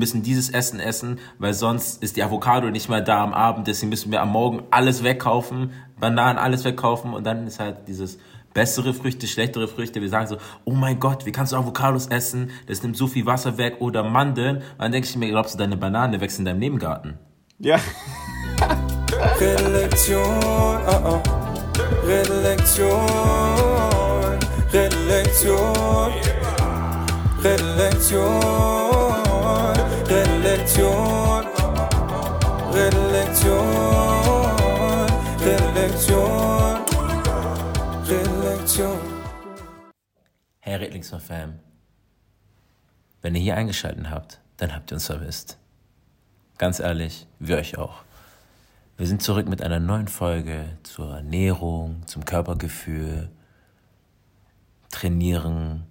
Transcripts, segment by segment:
müssen dieses Essen essen, weil sonst ist die Avocado nicht mehr da am Abend, deswegen müssen wir am Morgen alles wegkaufen, Bananen alles wegkaufen und dann ist halt dieses bessere Früchte, schlechtere Früchte. Wir sagen so, oh mein Gott, wie kannst du Avocados essen? Das nimmt so viel Wasser weg oder Mandeln. Und dann denke ich mir, glaubst du, deine Banane wächst in deinem Nebengarten? Ja. Redlektion, oh oh. Redlektion, Redlektion, Redlektion, Hey Redlingsfam, wenn ihr hier eingeschaltet habt, dann habt ihr uns vermisst. Ganz ehrlich, wir euch auch. Wir sind zurück mit einer neuen Folge zur Ernährung, zum Körpergefühl, Trainieren,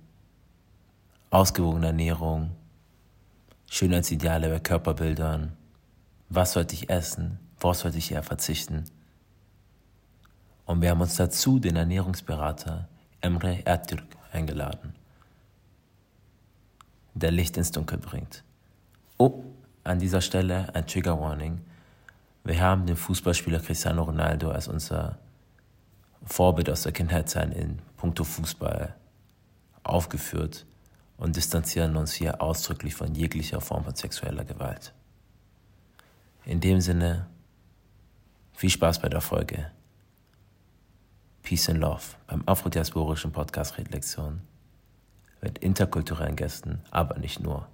ausgewogene Ernährung, Schönheitsideale bei Körperbildern, was sollte ich essen, worauf sollte ich eher verzichten. Und wir haben uns dazu den Ernährungsberater Emre Ertürk eingeladen, der Licht ins Dunkel bringt. Oh, an dieser Stelle ein Trigger Warning. Wir haben den Fußballspieler Cristiano Ronaldo als unser Vorbild aus der Kindheitszeit in puncto Fußball aufgeführt und distanzieren uns hier ausdrücklich von jeglicher Form von sexueller Gewalt. In dem Sinne, viel Spaß bei der Folge. Peace and Love beim afrodiasporischen Podcast Redlektion mit interkulturellen Gästen, aber nicht nur.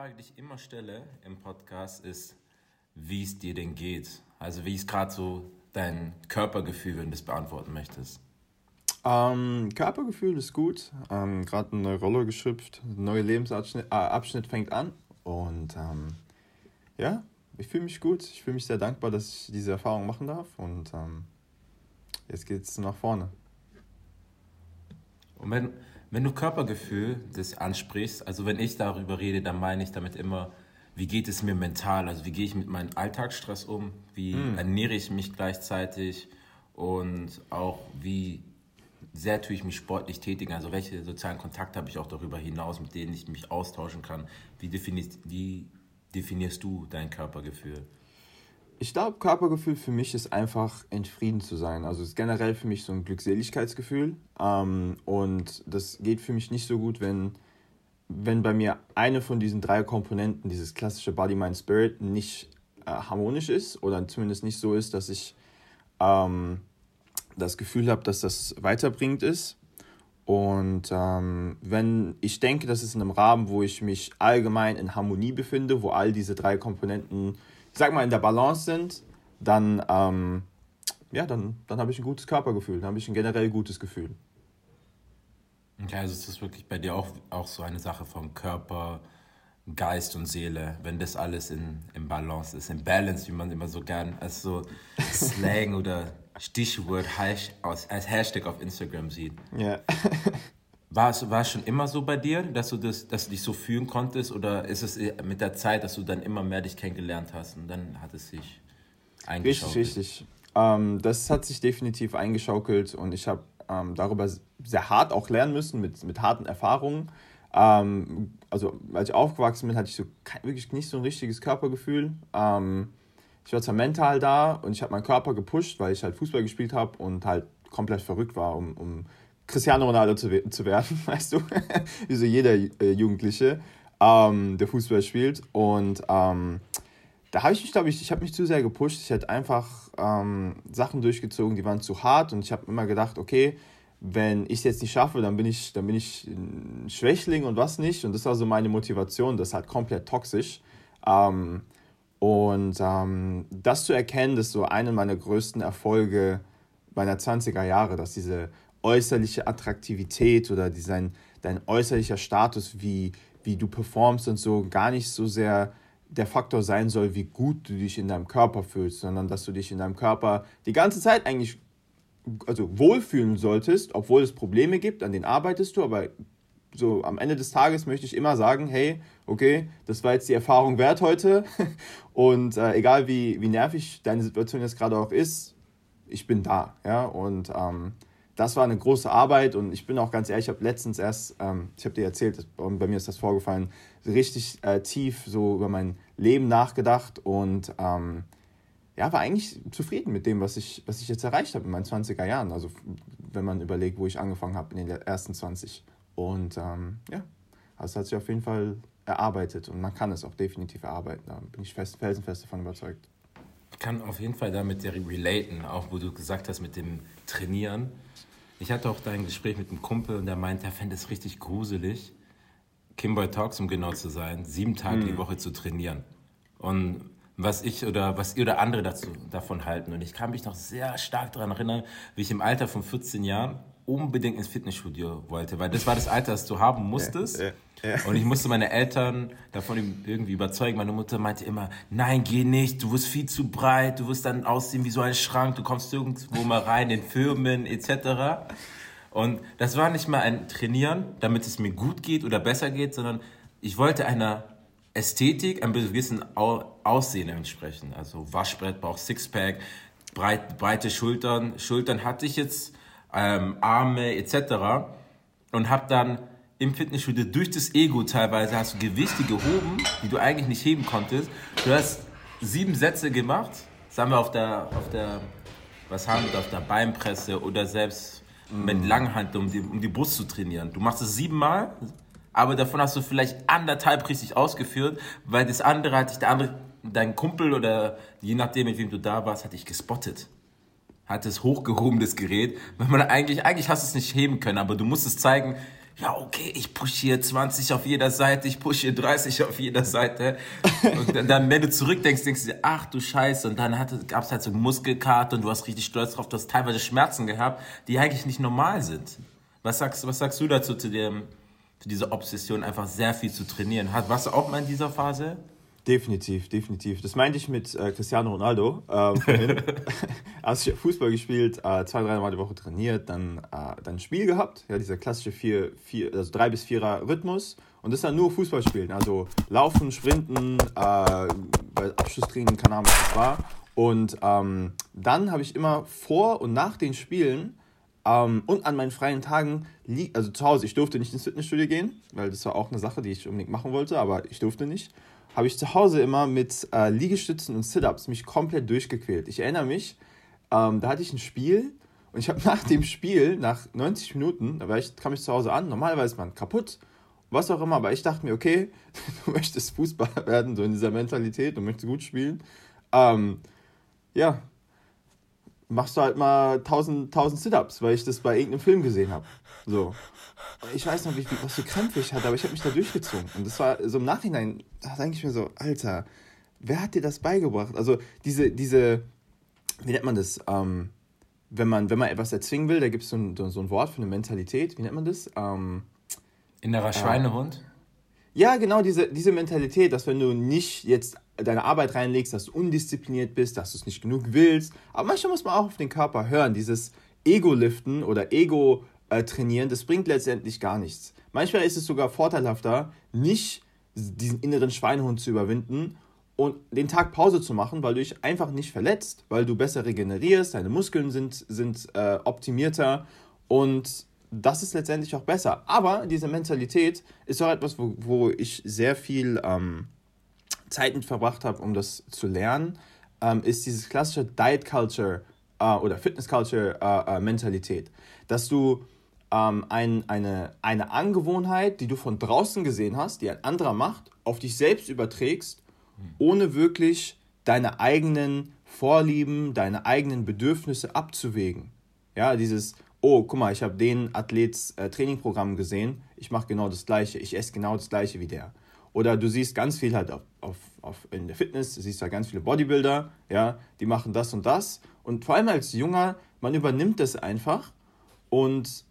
Frage, die ich immer stelle im Podcast, ist, wie es dir denn geht. Also wie ist gerade so dein Körpergefühl, wenn du das beantworten möchtest? Ähm, Körpergefühl ist gut. Ähm, gerade eine neue Rolle geschöpft, ein neuer Lebensabschnitt äh, Abschnitt fängt an. Und ähm, ja, ich fühle mich gut. Ich fühle mich sehr dankbar, dass ich diese Erfahrung machen darf. Und ähm, jetzt geht es nach vorne. Und wenn, wenn du Körpergefühl das ansprichst, also wenn ich darüber rede, dann meine ich damit immer, wie geht es mir mental? Also wie gehe ich mit meinem Alltagsstress um? Wie mm. ernähre ich mich gleichzeitig? Und auch wie sehr tue ich mich sportlich tätigen? Also welche sozialen Kontakte habe ich auch darüber hinaus, mit denen ich mich austauschen kann? Wie definierst, wie definierst du dein Körpergefühl? Ich glaube, Körpergefühl für mich ist einfach in Frieden zu sein. Also es ist generell für mich so ein Glückseligkeitsgefühl. Ähm, und das geht für mich nicht so gut, wenn, wenn bei mir eine von diesen drei Komponenten, dieses klassische Body, Mind, Spirit, nicht äh, harmonisch ist oder zumindest nicht so ist, dass ich ähm, das Gefühl habe, dass das weiterbringend ist. Und ähm, wenn ich denke, dass es in einem Rahmen, wo ich mich allgemein in Harmonie befinde, wo all diese drei Komponenten ich sag mal, in der Balance sind, dann, ähm, ja, dann, dann habe ich ein gutes Körpergefühl, dann habe ich ein generell gutes Gefühl. Okay, also ist das wirklich bei dir auch, auch so eine Sache von Körper, Geist und Seele, wenn das alles in, in Balance ist, in Balance, wie man immer so gern als so Slang oder Stichwort als Hashtag auf Instagram sieht. Ja. War es, war es schon immer so bei dir, dass du, das, dass du dich so fühlen konntest oder ist es mit der Zeit, dass du dann immer mehr dich kennengelernt hast und dann hat es sich eingeschaukelt? Richtig, richtig. Ähm, das hat sich definitiv eingeschaukelt und ich habe ähm, darüber sehr hart auch lernen müssen, mit, mit harten Erfahrungen. Ähm, also als ich aufgewachsen bin, hatte ich so kein, wirklich nicht so ein richtiges Körpergefühl. Ähm, ich war zwar mental da und ich habe meinen Körper gepusht, weil ich halt Fußball gespielt habe und halt komplett verrückt war, um, um Cristiano Ronaldo zu, zu werden, weißt du, wie so jeder äh, Jugendliche, ähm, der Fußball spielt. Und ähm, da habe ich mich, glaube ich, ich habe mich zu sehr gepusht. Ich hätte einfach ähm, Sachen durchgezogen, die waren zu hart. Und ich habe immer gedacht, okay, wenn ich es jetzt nicht schaffe, dann bin ich, dann bin ich ein Schwächling und was nicht. Und das war so meine Motivation. Das ist halt komplett toxisch. Ähm, und ähm, das zu erkennen, das ist so einer meiner größten Erfolge meiner 20er Jahre, dass diese äußerliche Attraktivität oder dein, dein äußerlicher Status, wie, wie du performst und so, gar nicht so sehr der Faktor sein soll, wie gut du dich in deinem Körper fühlst, sondern dass du dich in deinem Körper die ganze Zeit eigentlich also wohlfühlen solltest, obwohl es Probleme gibt, an denen arbeitest du, aber so am Ende des Tages möchte ich immer sagen, hey, okay, das war jetzt die Erfahrung wert heute. Und äh, egal wie, wie nervig deine Situation jetzt gerade auch ist, ich bin da. Ja? Und ähm, das war eine große Arbeit und ich bin auch ganz ehrlich, ich habe letztens erst, ähm, ich habe dir erzählt, bei mir ist das vorgefallen, richtig äh, tief so über mein Leben nachgedacht und ähm, ja, war eigentlich zufrieden mit dem, was ich, was ich jetzt erreicht habe in meinen 20er Jahren. Also wenn man überlegt, wo ich angefangen habe in den ersten 20. Und ähm, ja, also es hat sich auf jeden Fall erarbeitet und man kann es auch definitiv erarbeiten. Da bin ich fest, felsenfest davon überzeugt. Ich kann auf jeden Fall damit relaten, auch wo du gesagt hast mit dem Trainieren. Ich hatte auch da ein Gespräch mit einem Kumpel und der meinte, er fände es richtig gruselig, Kimboy Talks, um genau zu sein, sieben Tage mhm. die Woche zu trainieren. Und was ich oder was ihr oder andere dazu, davon halten. Und ich kann mich noch sehr stark daran erinnern, wie ich im Alter von 14 Jahren unbedingt ins Fitnessstudio wollte, weil das war das Alter, das du haben musstest. Ja, ja. Und ich musste meine Eltern davon irgendwie überzeugen. Meine Mutter meinte immer, nein, geh nicht, du wirst viel zu breit, du wirst dann aussehen wie so ein Schrank, du kommst irgendwo mal rein in Firmen etc. Und das war nicht mal ein Trainieren, damit es mir gut geht oder besser geht, sondern ich wollte einer Ästhetik, einem gewissen Aussehen entsprechen. Also Waschbrett, Bauch, Sixpack, breit, breite Schultern. Schultern hatte ich jetzt, ähm, Arme etc. Und habe dann im Fitnessstudio durch das Ego teilweise hast du Gewichte gehoben, die du eigentlich nicht heben konntest. Du hast sieben Sätze gemacht, das haben wir auf der, auf der, was haben wir auf der Beinpresse oder selbst mit mhm. Langhand, um die, um die Brust zu trainieren. Du machst es siebenmal, aber davon hast du vielleicht anderthalb richtig ausgeführt, weil das andere hat dich der andere, dein Kumpel oder je nachdem, mit wem du da warst, hat dich gespottet. Hat es hochgehoben, das Gerät, weil man eigentlich, eigentlich hast du es nicht heben können, aber du musst es zeigen, ja, okay, ich push hier 20 auf jeder Seite, ich push hier 30 auf jeder Seite. Und dann, wenn du zurückdenkst, denkst du dir, ach du Scheiße. Und dann gab es halt so Muskelkater und du hast richtig stolz drauf, du hast teilweise Schmerzen gehabt, die eigentlich nicht normal sind. Was sagst, was sagst du dazu, zu, dem, zu dieser Obsession, einfach sehr viel zu trainieren? warst du auch mal in dieser Phase? Definitiv, definitiv. Das meinte ich mit äh, Cristiano Ronaldo äh, also ich Fußball gespielt, äh, zwei, drei Mal die Woche trainiert, dann, äh, dann ein Spiel gehabt, ja, dieser klassische vier, vier, also drei bis vierer Rhythmus. Und das dann nur Fußball spielen, also laufen, sprinten, äh, bei Abschlusstraining, keine Ahnung, was das war. Und ähm, dann habe ich immer vor und nach den Spielen ähm, und an meinen freien Tagen, also zu Hause, ich durfte nicht ins Fitnessstudio gehen, weil das war auch eine Sache, die ich unbedingt machen wollte, aber ich durfte nicht habe ich zu Hause immer mit äh, Liegestützen und Sit-Ups mich komplett durchgequält. Ich erinnere mich, ähm, da hatte ich ein Spiel und ich habe nach dem Spiel, nach 90 Minuten, da war ich, kam ich zu Hause an, normalerweise ist man kaputt, was auch immer, aber ich dachte mir, okay, du möchtest Fußballer werden, so in dieser Mentalität, du möchtest gut spielen. Ähm, ja, machst du halt mal 1000, 1000 Sit-Ups, weil ich das bei irgendeinem Film gesehen habe. So. Ich weiß noch, wie, was für Krämpfe ich hatte, aber ich habe mich da durchgezogen. Und das war so im Nachhinein, da denke ich mir so, Alter, wer hat dir das beigebracht? Also diese, diese, wie nennt man das? Ähm, wenn, man, wenn man etwas erzwingen will, da gibt es so ein, so ein Wort für eine Mentalität, wie nennt man das? Ähm, Innerer Schweinehund? Ja, genau, diese, diese Mentalität, dass wenn du nicht jetzt deine Arbeit reinlegst, dass du undiszipliniert bist, dass du es nicht genug willst. Aber manchmal muss man auch auf den Körper hören. Dieses Ego-Liften oder Ego-Trainieren, das bringt letztendlich gar nichts. Manchmal ist es sogar vorteilhafter, nicht diesen inneren Schweinehund zu überwinden und den Tag Pause zu machen, weil du dich einfach nicht verletzt, weil du besser regenerierst, deine Muskeln sind, sind äh, optimierter und das ist letztendlich auch besser. Aber diese Mentalität ist auch etwas, wo, wo ich sehr viel ähm, Zeit mit verbracht habe, um das zu lernen, ähm, ist dieses klassische Diet Culture äh, oder Fitness Culture äh, äh, Mentalität. Dass du ähm, ein, eine, eine Angewohnheit, die du von draußen gesehen hast, die ein anderer macht, auf dich selbst überträgst, ohne wirklich deine eigenen Vorlieben, deine eigenen Bedürfnisse abzuwägen. Ja, dieses, oh, guck mal, ich habe den Athlets äh, Trainingprogramm gesehen, ich mache genau das gleiche, ich esse genau das gleiche wie der. Oder du siehst ganz viel halt auf, auf, auf in der Fitness, du siehst da ganz viele Bodybuilder, ja, die machen das und das. Und vor allem als Junger, man übernimmt das einfach und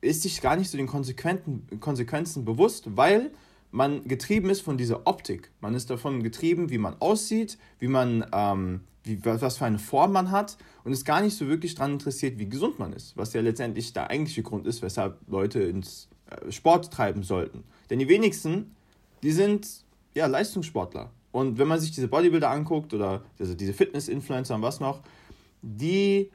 ist sich gar nicht so den Konsequenzen bewusst, weil man getrieben ist von dieser Optik. Man ist davon getrieben, wie man aussieht, wie man, ähm, wie, was für eine Form man hat und ist gar nicht so wirklich daran interessiert, wie gesund man ist. Was ja letztendlich der eigentliche Grund ist, weshalb Leute ins Sport treiben sollten. Denn die wenigsten, die sind ja Leistungssportler. Und wenn man sich diese Bodybuilder anguckt oder also diese Fitness-Influencer und was noch, die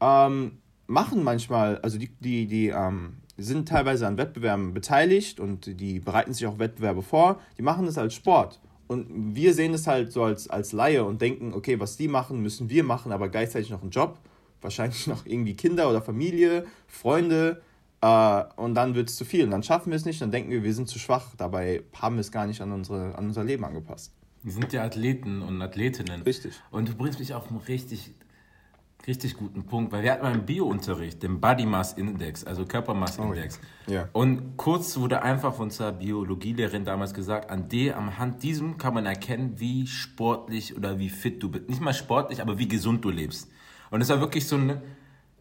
ähm, machen manchmal, also die, die, die ähm, sind teilweise an Wettbewerben beteiligt und die bereiten sich auch Wettbewerbe vor, die machen das als Sport. Und wir sehen es halt so als, als Laie und denken, okay, was die machen, müssen wir machen, aber gleichzeitig noch einen Job, wahrscheinlich noch irgendwie Kinder oder Familie, Freunde äh, und dann wird es zu viel und dann schaffen wir es nicht, dann denken wir, wir sind zu schwach, dabei haben wir es gar nicht an, unsere, an unser Leben angepasst. Wir sind ja Athleten und Athletinnen. Richtig. Und du bringst mich auf einen richtig, richtig guten Punkt, weil wir hatten mal einen Biounterricht, den Body Mass Index, also Körpermassindex. Oh, ja. Und kurz wurde einfach von unserer Biologielehrerin damals gesagt, an der, anhand diesem kann man erkennen, wie sportlich oder wie fit du bist. Nicht mal sportlich, aber wie gesund du lebst. Und es war wirklich so eine,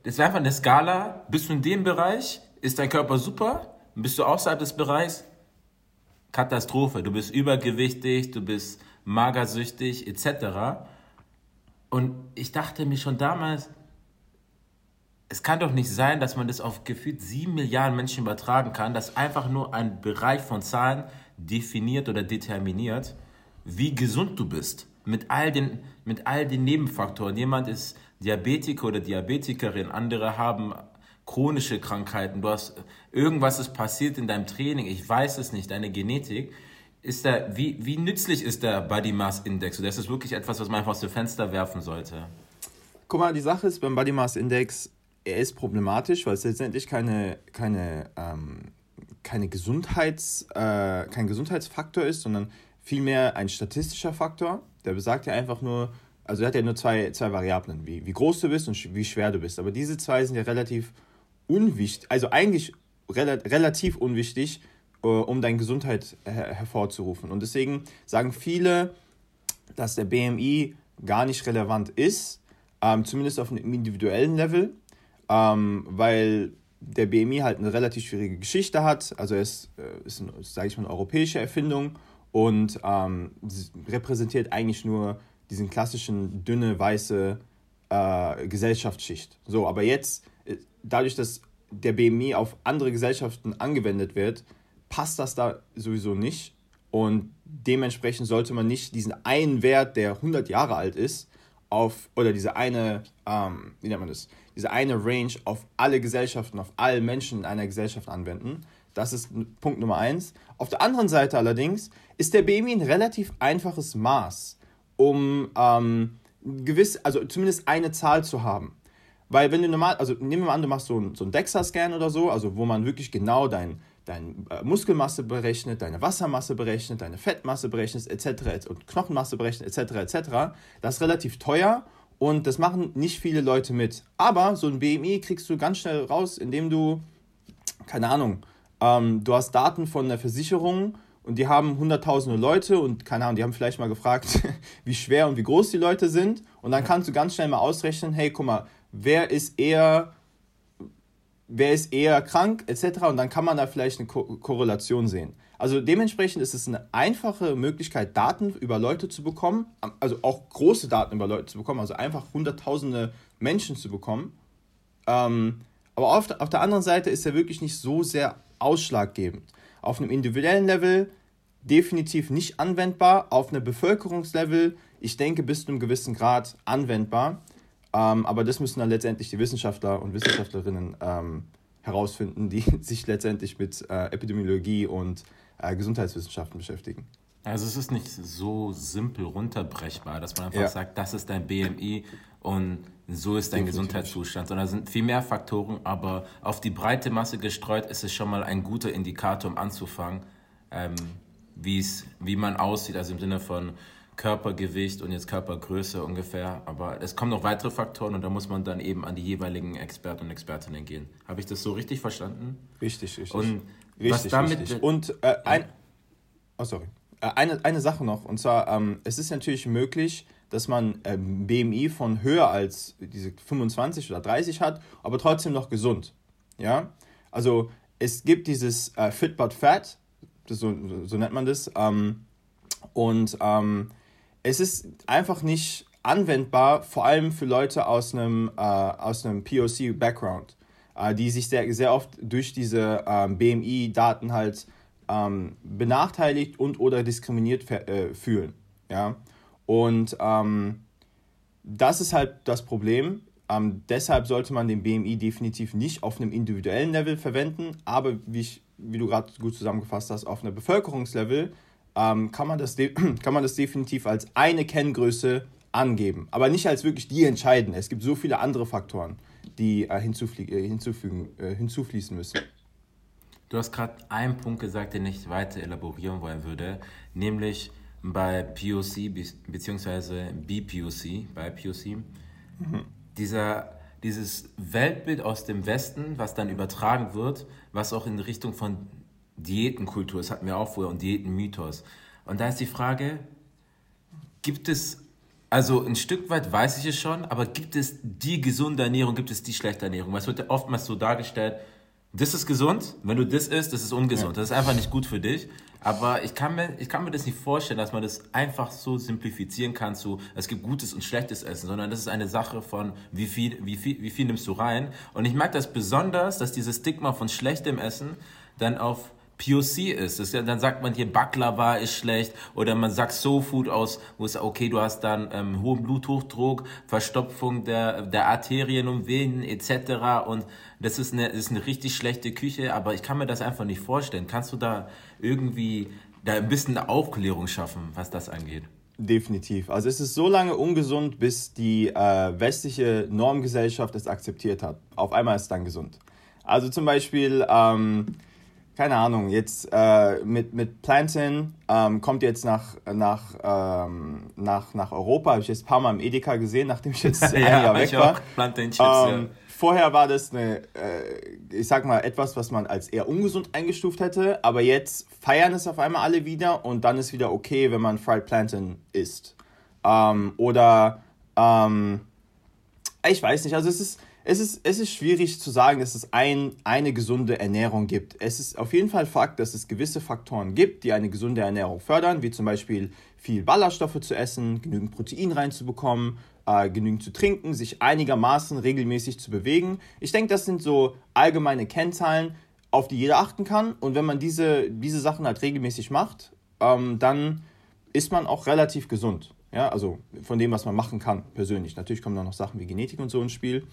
das war einfach eine Skala, bist du in dem Bereich, ist dein Körper super, bist du außerhalb des Bereichs, Katastrophe. Du bist übergewichtig, du bist magersüchtig etc. Und ich dachte mir schon damals, es kann doch nicht sein, dass man das auf gefühlt sieben Milliarden Menschen übertragen kann, dass einfach nur ein Bereich von Zahlen definiert oder determiniert, wie gesund du bist. Mit all den, mit all den Nebenfaktoren. Jemand ist Diabetiker oder Diabetikerin, andere haben chronische Krankheiten, du hast irgendwas ist passiert in deinem Training, ich weiß es nicht, deine Genetik. Ist der, wie, wie nützlich ist der Body Mass Index? Ist das wirklich etwas, was man einfach aus dem Fenster werfen sollte? Guck mal, die Sache ist beim Body Mass Index, er ist problematisch, weil es letztendlich keine, keine, ähm, keine Gesundheits, äh, kein Gesundheitsfaktor ist, sondern vielmehr ein statistischer Faktor. Der besagt ja einfach nur, also er hat ja nur zwei, zwei Variablen, wie, wie groß du bist und wie schwer du bist. Aber diese zwei sind ja relativ unwichtig, also eigentlich rel relativ unwichtig, um deine Gesundheit her hervorzurufen. Und deswegen sagen viele, dass der BMI gar nicht relevant ist, ähm, zumindest auf einem individuellen Level, ähm, weil der BMI halt eine relativ schwierige Geschichte hat. Also er ist, äh, ist sage ich mal, eine europäische Erfindung und ähm, repräsentiert eigentlich nur diesen klassischen dünne, weiße äh, Gesellschaftsschicht. So, aber jetzt, äh, dadurch, dass der BMI auf andere Gesellschaften angewendet wird, passt das da sowieso nicht. Und dementsprechend sollte man nicht diesen einen Wert, der 100 Jahre alt ist, auf, oder diese eine, ähm, wie nennt man das, diese eine Range auf alle Gesellschaften, auf alle Menschen in einer Gesellschaft anwenden. Das ist Punkt Nummer eins. Auf der anderen Seite allerdings ist der BMI ein relativ einfaches Maß um ähm, gewiss, also zumindest eine Zahl zu haben. Weil wenn du normal, also nehmen wir mal an, du machst so einen, so DEXA-Scan oder so, also wo man wirklich genau dein, deine äh, Muskelmasse berechnet, deine Wassermasse berechnet, deine Fettmasse berechnet, etc. und Knochenmasse berechnet, etc. etc. Das ist relativ teuer und das machen nicht viele Leute mit. Aber so ein BMI kriegst du ganz schnell raus, indem du, keine Ahnung, ähm, du hast Daten von der Versicherung und die haben hunderttausende Leute und keine Ahnung, die haben vielleicht mal gefragt, wie schwer und wie groß die Leute sind und dann kannst du ganz schnell mal ausrechnen, hey, guck mal, wer ist eher wer ist eher krank etc. und dann kann man da vielleicht eine Ko Korrelation sehen. Also dementsprechend ist es eine einfache Möglichkeit, Daten über Leute zu bekommen, also auch große Daten über Leute zu bekommen, also einfach hunderttausende Menschen zu bekommen. Ähm, aber auf auf der anderen Seite ist er wirklich nicht so sehr ausschlaggebend. Auf einem individuellen Level definitiv nicht anwendbar. Auf einem Bevölkerungslevel, ich denke, bis zu einem gewissen Grad anwendbar. Ähm, aber das müssen dann letztendlich die Wissenschaftler und Wissenschaftlerinnen ähm, herausfinden, die sich letztendlich mit äh, Epidemiologie und äh, Gesundheitswissenschaften beschäftigen. Also es ist nicht so simpel runterbrechbar, dass man einfach ja. sagt, das ist dein BMI und so ist dein Definitiv. Gesundheitszustand, sondern es sind viel mehr Faktoren, aber auf die breite Masse gestreut ist es schon mal ein guter Indikator, um anzufangen, ähm, wie man aussieht, also im Sinne von Körpergewicht und jetzt Körpergröße ungefähr. Aber es kommen noch weitere Faktoren und da muss man dann eben an die jeweiligen Experten und Expertinnen gehen. Habe ich das so richtig verstanden? Richtig, richtig. Und richtig, was damit richtig. Und äh, ein, oh, sorry. Äh, eine, eine Sache noch, und zwar, ähm, es ist natürlich möglich, dass man ähm, BMI von höher als diese 25 oder 30 hat, aber trotzdem noch gesund. Ja? Also es gibt dieses äh, Fit but Fat, so, so nennt man das, ähm, und ähm, es ist einfach nicht anwendbar, vor allem für Leute aus einem, äh, aus einem POC-Background. äh, die sich sehr, sehr oft durch diese ähm, BMI-Daten halt ähm, benachteiligt und oder diskriminiert äh, fühlen. Ja? Und ähm, das ist halt das Problem. Ähm, deshalb sollte man den BMI definitiv nicht auf einem individuellen Level verwenden, aber wie, ich, wie du gerade gut zusammengefasst hast, auf einem Bevölkerungslevel ähm, kann, man das kann man das definitiv als eine Kenngröße angeben, aber nicht als wirklich die entscheidende. Es gibt so viele andere Faktoren, die äh, äh, hinzufügen, äh, hinzufließen müssen. Du hast gerade einen Punkt gesagt, den ich weiter elaborieren wollen würde, nämlich bei POC bzw. BPOC, bei POC, mhm. dieser, dieses Weltbild aus dem Westen, was dann übertragen wird, was auch in Richtung von Diätenkultur, das hatten wir auch vorher, und Diätenmythos. Und da ist die Frage, gibt es, also ein Stück weit weiß ich es schon, aber gibt es die gesunde Ernährung, gibt es die schlechte Ernährung? Es wird ja oftmals so dargestellt, das ist gesund, wenn du das isst, das ist ungesund. Ja. Das ist einfach nicht gut für dich. Aber ich kann, mir, ich kann mir das nicht vorstellen, dass man das einfach so simplifizieren kann zu, es gibt gutes und schlechtes Essen, sondern das ist eine Sache von, wie viel, wie viel, wie viel nimmst du rein. Und ich mag das besonders, dass dieses Stigma von schlechtem Essen dann auf POC ist. ist ja, dann sagt man hier Baklava ist schlecht oder man sagt Soul aus, wo es okay, du hast dann ähm, hohen Bluthochdruck, Verstopfung der, der Arterien und Venen etc. Und das ist, eine, das ist eine richtig schlechte Küche, aber ich kann mir das einfach nicht vorstellen. Kannst du da irgendwie da ein bisschen Aufklärung schaffen, was das angeht? Definitiv. Also es ist so lange ungesund, bis die äh, westliche Normgesellschaft es akzeptiert hat. Auf einmal ist es dann gesund. Also zum Beispiel ähm, keine Ahnung, jetzt äh, mit, mit Plantain ähm, kommt jetzt nach, nach, ähm, nach, nach Europa, habe ich jetzt ein paar Mal im Edeka gesehen, nachdem ich jetzt ein ja, Jahr weg war. Plantain Chips, ähm, ja. Vorher war das eine, äh, ich sag mal, etwas, was man als eher ungesund eingestuft hätte, aber jetzt feiern es auf einmal alle wieder und dann ist wieder okay, wenn man Fried Plantain isst. Ähm, oder, ähm, ich weiß nicht, also es ist, es ist, es ist schwierig zu sagen, dass es ein, eine gesunde Ernährung gibt. Es ist auf jeden Fall Fakt, dass es gewisse Faktoren gibt, die eine gesunde Ernährung fördern, wie zum Beispiel viel Ballaststoffe zu essen, genügend Protein reinzubekommen, äh, genügend zu trinken, sich einigermaßen regelmäßig zu bewegen. Ich denke, das sind so allgemeine Kennzahlen, auf die jeder achten kann. Und wenn man diese, diese Sachen halt regelmäßig macht, ähm, dann ist man auch relativ gesund. Ja, also von dem, was man machen kann, persönlich. Natürlich kommen da noch Sachen wie Genetik und so ins Spiel.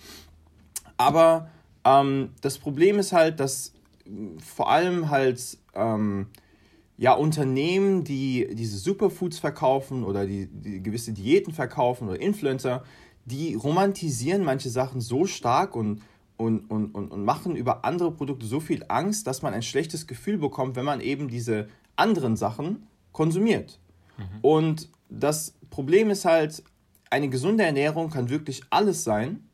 Aber ähm, das Problem ist halt, dass vor allem halt ähm, ja, Unternehmen, die diese Superfoods verkaufen oder die, die gewisse Diäten verkaufen oder Influencer, die romantisieren manche Sachen so stark und, und, und, und, und machen über andere Produkte so viel Angst, dass man ein schlechtes Gefühl bekommt, wenn man eben diese anderen Sachen konsumiert. Mhm. Und das Problem ist halt, eine gesunde Ernährung kann wirklich alles sein,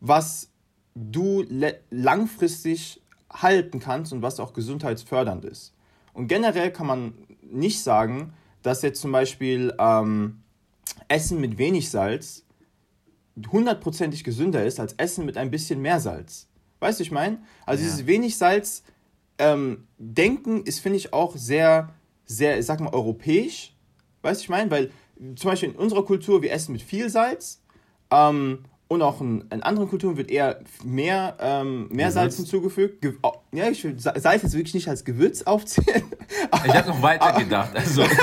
was du langfristig halten kannst und was auch gesundheitsfördernd ist. Und generell kann man nicht sagen, dass jetzt zum Beispiel ähm, Essen mit wenig Salz hundertprozentig gesünder ist als Essen mit ein bisschen mehr Salz. Weißt du, ich meine? Also ja. dieses wenig Salz ähm, Denken ist, finde ich, auch sehr, sehr, ich sag mal, europäisch. Weißt du, ich meine? Weil zum Beispiel in unserer Kultur, wir essen mit viel Salz. Ähm, und auch in, in, anderen Kulturen wird eher mehr, ähm, mehr Salz hinzugefügt. Ge oh, ja, ich will Salz jetzt wirklich nicht als Gewürz aufzählen. ich habe noch weiter gedacht. Also.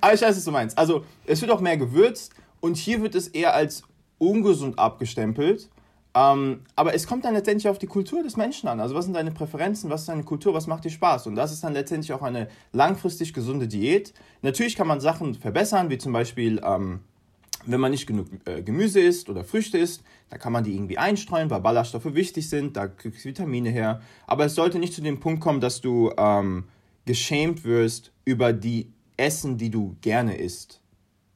Aber ich weiß, was du meinst. Also, es wird auch mehr gewürzt und hier wird es eher als ungesund abgestempelt. Ähm, aber es kommt dann letztendlich auf die Kultur des Menschen an. Also, was sind deine Präferenzen, was ist deine Kultur, was macht dir Spaß? Und das ist dann letztendlich auch eine langfristig gesunde Diät. Natürlich kann man Sachen verbessern, wie zum Beispiel. Ähm, wenn man nicht genug äh, Gemüse isst oder Früchte isst, da kann man die irgendwie einstreuen, weil Ballaststoffe wichtig sind, da kriegst du Vitamine her. Aber es sollte nicht zu dem Punkt kommen, dass du ähm, geschämt wirst über die Essen, die du gerne isst.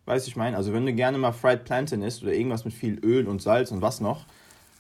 Weißt du, ich meine? Also wenn du gerne mal Fried Plantain isst oder irgendwas mit viel Öl und Salz und was noch,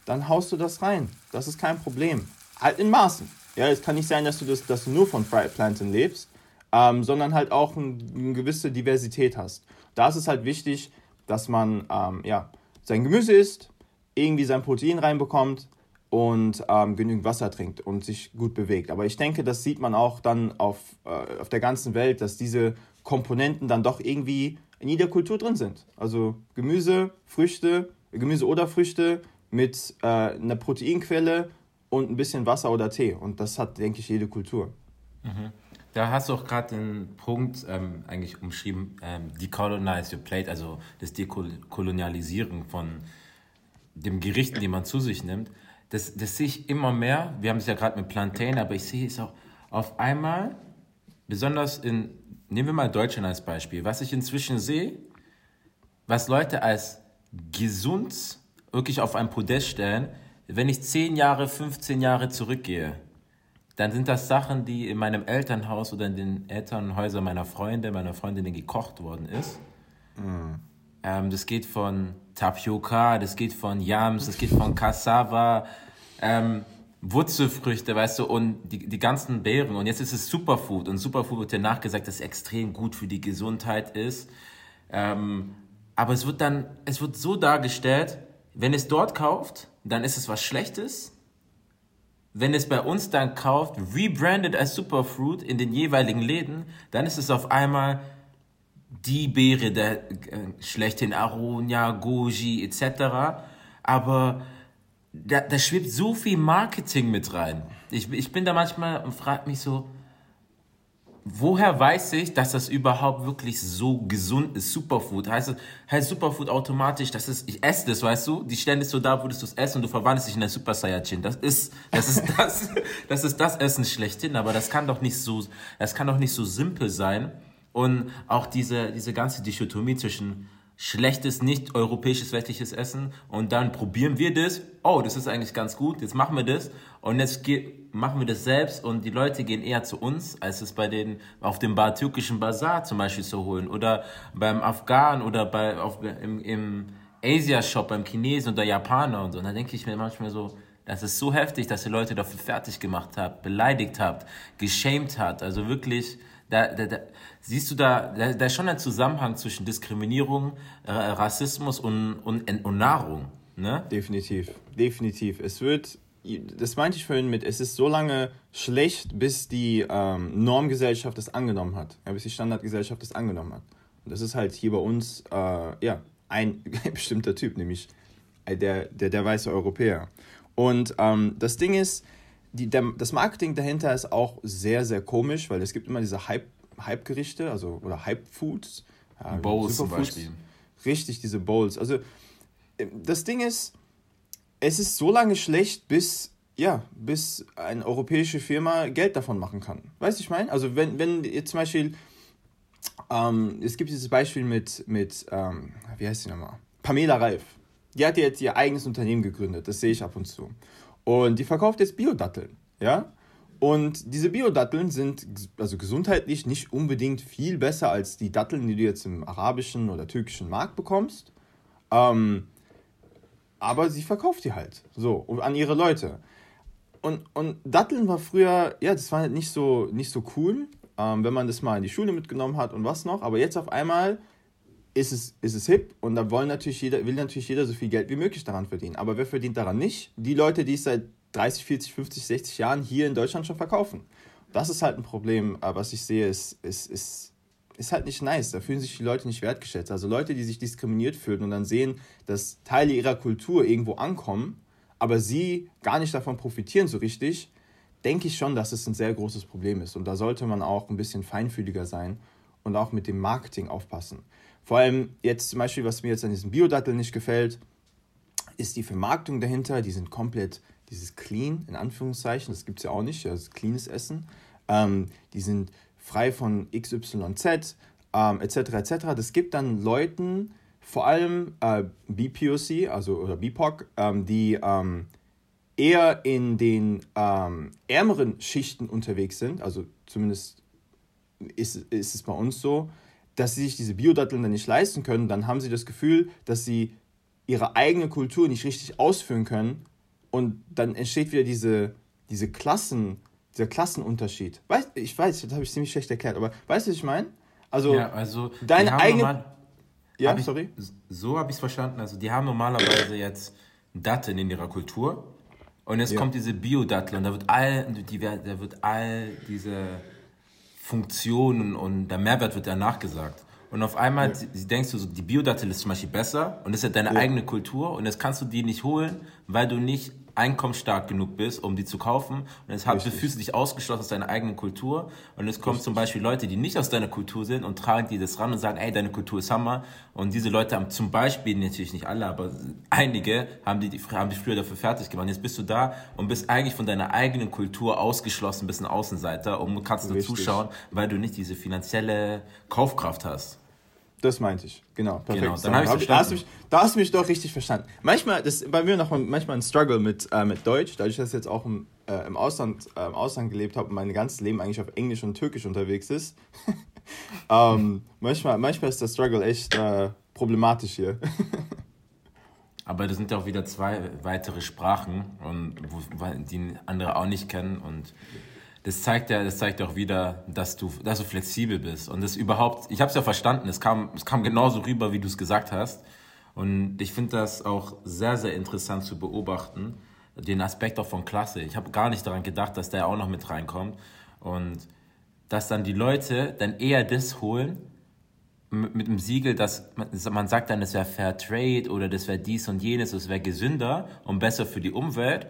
dann haust du das rein. Das ist kein Problem. Halt in Maßen. Ja, es kann nicht sein, dass du, das, dass du nur von Fried Plantain lebst, ähm, sondern halt auch ein, eine gewisse Diversität hast. Da ist es halt wichtig, dass man ähm, ja, sein Gemüse isst, irgendwie sein Protein reinbekommt und ähm, genügend Wasser trinkt und sich gut bewegt. Aber ich denke, das sieht man auch dann auf, äh, auf der ganzen Welt, dass diese Komponenten dann doch irgendwie in jeder Kultur drin sind. Also Gemüse, Früchte, Gemüse oder Früchte mit äh, einer Proteinquelle und ein bisschen Wasser oder Tee. Und das hat, denke ich, jede Kultur. Mhm. Da hast du auch gerade den Punkt ähm, eigentlich umschrieben, ähm, decolonize your plate, also das Dekolonialisieren von dem Gerichten, die man zu sich nimmt. Das, das sehe ich immer mehr. Wir haben es ja gerade mit Plantain, aber ich sehe es auch auf einmal, besonders in, nehmen wir mal Deutschland als Beispiel, was ich inzwischen sehe, was Leute als gesund wirklich auf ein Podest stellen, wenn ich 10 Jahre, 15 Jahre zurückgehe, dann sind das Sachen, die in meinem Elternhaus oder in den Elternhäusern meiner Freunde, meiner Freundinnen gekocht worden ist. Mm. Ähm, das geht von Tapioca, das geht von Yams, das geht von Cassava, ähm, Wurzelfrüchte, weißt du, und die, die ganzen Beeren. Und jetzt ist es Superfood. Und Superfood wird ja nachgesagt, dass es extrem gut für die Gesundheit ist. Ähm, aber es wird dann, es wird so dargestellt, wenn es dort kauft, dann ist es was Schlechtes. Wenn es bei uns dann kauft, rebranded als Superfruit in den jeweiligen Läden, dann ist es auf einmal die Beere der äh, schlechthin Aronia, Goji etc. Aber da, da schwebt so viel Marketing mit rein. Ich, ich bin da manchmal und frage mich so, woher weiß ich, dass das überhaupt wirklich so gesund ist? Superfood. Heißt es, heißt Superfood automatisch, dass es, ich esse das, weißt du? Die stellen es so da, würdest du es essen und du verwandelst dich in ein Super Saiyajin. Das ist, das ist das, das ist das Essen schlechthin, aber das kann doch nicht so, das kann doch nicht so simpel sein. Und auch diese, diese ganze Dichotomie zwischen schlechtes, nicht europäisches, westliches Essen und dann probieren wir das. Oh, das ist eigentlich ganz gut, jetzt machen wir das und jetzt machen wir das selbst und die Leute gehen eher zu uns, als es bei den, auf dem türkischen Bazar zum Beispiel zu holen oder beim Afghan oder bei, auf, im, im Asia-Shop beim Chinesen oder Japaner und so. Und da denke ich mir manchmal so, das ist so heftig, dass ihr Leute dafür fertig gemacht habt, beleidigt habt, geschämt habt. Also wirklich, da, da, da, siehst du da, da, da ist schon ein Zusammenhang zwischen Diskriminierung, Rassismus und, und, und Nahrung. Ne? Definitiv, definitiv. Es wird, das meinte ich vorhin mit, es ist so lange schlecht, bis die ähm, Normgesellschaft es angenommen hat, ja, bis die Standardgesellschaft es angenommen hat. Und das ist halt hier bei uns, äh, ja, ein bestimmter Typ, nämlich äh, der, der, der weiße Europäer. Und ähm, das Ding ist, die, der, das Marketing dahinter ist auch sehr, sehr komisch, weil es gibt immer diese Hype, Hype-Gerichte, also oder Hype-Foods. Ja, Bowls zum Beispiel. Richtig, diese Bowls. Also äh, das Ding ist, es ist so lange schlecht, bis, ja, bis eine europäische Firma Geld davon machen kann. Weißt du, ich meine? Also wenn, wenn jetzt zum Beispiel, ähm, es gibt dieses Beispiel mit, mit ähm, wie heißt die nochmal? Pamela Reif. Die hat jetzt ihr eigenes Unternehmen gegründet, das sehe ich ab und zu. Und die verkauft jetzt Biodatteln, ja? Und diese Biodatteln sind also gesundheitlich nicht unbedingt viel besser als die Datteln, die du jetzt im arabischen oder türkischen Markt bekommst. Ähm, aber sie verkauft die halt so an ihre Leute. Und, und Datteln war früher, ja, das war halt nicht so, nicht so cool, ähm, wenn man das mal in die Schule mitgenommen hat und was noch. Aber jetzt auf einmal ist es, ist es hip und da wollen natürlich jeder, will natürlich jeder so viel Geld wie möglich daran verdienen. Aber wer verdient daran nicht? Die Leute, die es seit 30, 40, 50, 60 Jahren hier in Deutschland schon verkaufen. Das ist halt ein Problem, äh, was ich sehe, ist, ist, ist, ist halt nicht nice. Da fühlen sich die Leute nicht wertgeschätzt. Also Leute, die sich diskriminiert fühlen und dann sehen, dass Teile ihrer Kultur irgendwo ankommen, aber sie gar nicht davon profitieren so richtig, denke ich schon, dass es ein sehr großes Problem ist. Und da sollte man auch ein bisschen feinfühliger sein und auch mit dem Marketing aufpassen. Vor allem jetzt zum Beispiel, was mir jetzt an diesem Biodattel nicht gefällt, ist die Vermarktung dahinter. Die sind komplett, dieses Clean, in Anführungszeichen, das gibt es ja auch nicht, das ist cleanes Essen. Ähm, die sind frei von XYZ, ähm, etc. etc. Das gibt dann Leuten, vor allem äh, BPOC, also oder BIPOC, ähm, die ähm, eher in den ähm, ärmeren Schichten unterwegs sind, also zumindest ist, ist es bei uns so, dass sie sich diese Biodatteln dann nicht leisten können, dann haben sie das Gefühl, dass sie ihre eigene Kultur nicht richtig ausführen können und dann entsteht wieder diese, diese Klassen, dieser Klassenunterschied. Weiß, ich weiß, das habe ich ziemlich schlecht erklärt, aber weißt du, was ich meine? Also, ja, also deine eigene. Normal, ja, hab sorry. Ich, so habe ich es verstanden. Also, die haben normalerweise jetzt Datteln in ihrer Kultur und jetzt ja. kommt diese Bio-Dattel und da wird all, die, da wird all diese Funktionen und der Mehrwert wird ja nachgesagt. und auf einmal ja. denkst du so, die Biodattel ist zum Beispiel besser und das ist ja deine ja. eigene Kultur und das kannst du dir nicht holen, weil du nicht einkommensstark genug bist, um die zu kaufen. Und jetzt hat, fühlst du dich ausgeschlossen aus deiner eigenen Kultur. Und es kommen zum Beispiel Leute, die nicht aus deiner Kultur sind und tragen dir das ran und sagen, ey, deine Kultur ist Hammer. Und diese Leute haben zum Beispiel, natürlich nicht alle, aber einige haben die, haben die früher dafür fertig gemacht. Jetzt bist du da und bist eigentlich von deiner eigenen Kultur ausgeschlossen, bist ein Außenseiter und kannst nur zuschauen, weil du nicht diese finanzielle Kaufkraft hast. Das meinte ich, genau. Perfekt. Genau, dann hab ich da, hast mich, da hast du mich doch richtig verstanden. Manchmal, das ist bei mir noch manchmal ein Struggle mit, äh, mit Deutsch, dadurch, dass ich jetzt auch im, äh, im, Ausland, äh, im Ausland gelebt habe und mein ganzes Leben eigentlich auf Englisch und Türkisch unterwegs ist. ähm, manchmal, manchmal ist der Struggle echt äh, problematisch hier. Aber das sind ja auch wieder zwei weitere Sprachen, und, wo, die andere auch nicht kennen und das zeigt ja, das zeigt auch wieder, dass du, dass du flexibel bist und das überhaupt. Ich habe es ja verstanden. Es kam, es kam genauso rüber, wie du es gesagt hast. Und ich finde das auch sehr, sehr interessant zu beobachten, den Aspekt auch von Klasse. Ich habe gar nicht daran gedacht, dass der auch noch mit reinkommt und dass dann die Leute dann eher das holen mit, mit dem Siegel, dass man, sagt dann, das wäre Fair Trade oder das wäre dies und jenes, das wäre gesünder und besser für die Umwelt.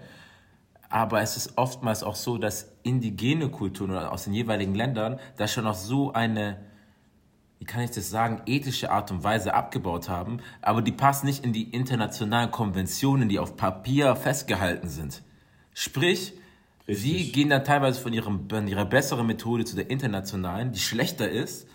Aber es ist oftmals auch so, dass indigene Kulturen oder aus den jeweiligen Ländern da schon auf so eine, wie kann ich das sagen, ethische Art und Weise abgebaut haben, aber die passen nicht in die internationalen Konventionen, die auf Papier festgehalten sind. Sprich, Richtig. sie gehen dann teilweise von, ihrem, von ihrer besseren Methode zu der internationalen, die schlechter ist,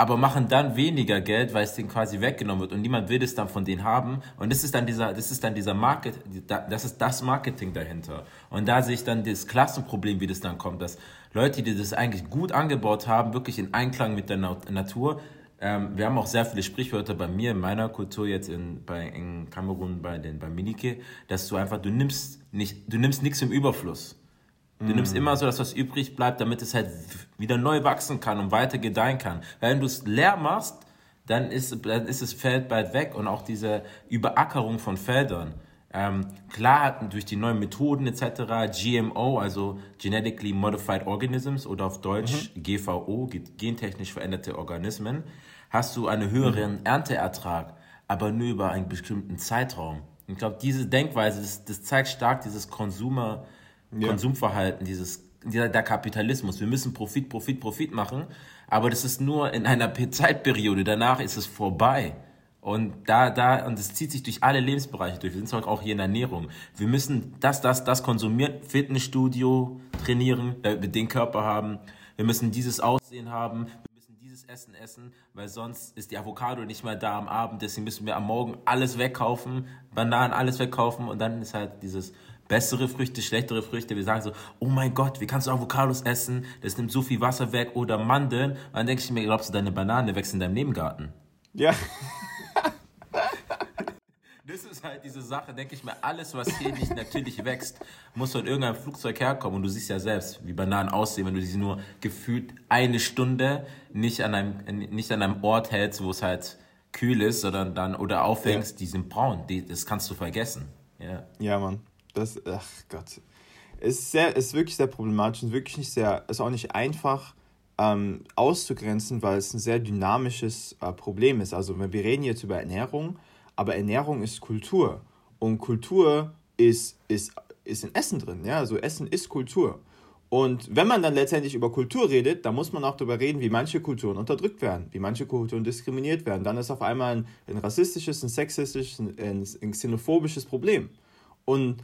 aber machen dann weniger Geld, weil es denen quasi weggenommen wird und niemand will es dann von denen haben. Und das ist dann dieser das ist dann dieser Market das ist das Marketing dahinter. Und da sehe ich dann das Klassenproblem, wie das dann kommt, dass Leute, die das eigentlich gut angebaut haben, wirklich in Einklang mit der Natur ähm, wir haben auch sehr viele Sprichwörter bei mir in meiner Kultur jetzt in, bei, in Kamerun bei den bei Minike, dass du einfach du nimmst nicht du nimmst nichts im Überfluss Du mm. nimmst immer so, dass was übrig bleibt, damit es halt wieder neu wachsen kann und weiter gedeihen kann. Weil wenn du es leer machst, dann ist, dann ist das Feld bald weg und auch diese Überackerung von Feldern. Ähm, klar, durch die neuen Methoden etc., GMO, also Genetically Modified Organisms oder auf Deutsch mhm. GVO, gentechnisch veränderte Organismen, hast du einen höheren mhm. Ernteertrag, aber nur über einen bestimmten Zeitraum. Ich glaube, diese Denkweise, das, das zeigt stark dieses Consumer- ja. Konsumverhalten, dieses, der, der Kapitalismus. Wir müssen Profit, Profit, Profit machen, aber das ist nur in einer Zeitperiode. Danach ist es vorbei. Und da, da, und es zieht sich durch alle Lebensbereiche durch. Wir sind auch hier in der Ernährung. Wir müssen das, das, das konsumieren, Fitnessstudio trainieren, wir den Körper haben. Wir müssen dieses Aussehen haben. Wir müssen dieses Essen essen, weil sonst ist die Avocado nicht mehr da am Abend. Deswegen müssen wir am Morgen alles wegkaufen, Bananen alles wegkaufen und dann ist halt dieses bessere Früchte, schlechtere Früchte. Wir sagen so, oh mein Gott, wie kannst du Avocados essen? Das nimmt so viel Wasser weg oder Mandeln. Und dann denke ich mir, glaubst du, deine Banane wächst in deinem Nebengarten? Ja. das ist halt diese Sache, denke ich mir, alles, was hier nicht natürlich wächst, muss von irgendeinem Flugzeug herkommen. Und du siehst ja selbst, wie Bananen aussehen, wenn du sie nur gefühlt eine Stunde nicht an einem, nicht an einem Ort hältst, wo es halt kühl ist, sondern dann, oder aufhängst, ja. die sind braun. Die, das kannst du vergessen. Ja, ja Mann. Das, ach Gott. Es ist, sehr, ist wirklich sehr problematisch und wirklich nicht sehr, ist auch nicht einfach ähm, auszugrenzen, weil es ein sehr dynamisches äh, Problem ist. Also wir reden jetzt über Ernährung, aber Ernährung ist Kultur. Und Kultur ist, ist, ist in Essen drin. Ja? Also Essen ist Kultur. Und wenn man dann letztendlich über Kultur redet, dann muss man auch darüber reden, wie manche Kulturen unterdrückt werden, wie manche Kulturen diskriminiert werden. Dann ist auf einmal ein, ein rassistisches, ein sexistisches, ein, ein xenophobisches Problem. Und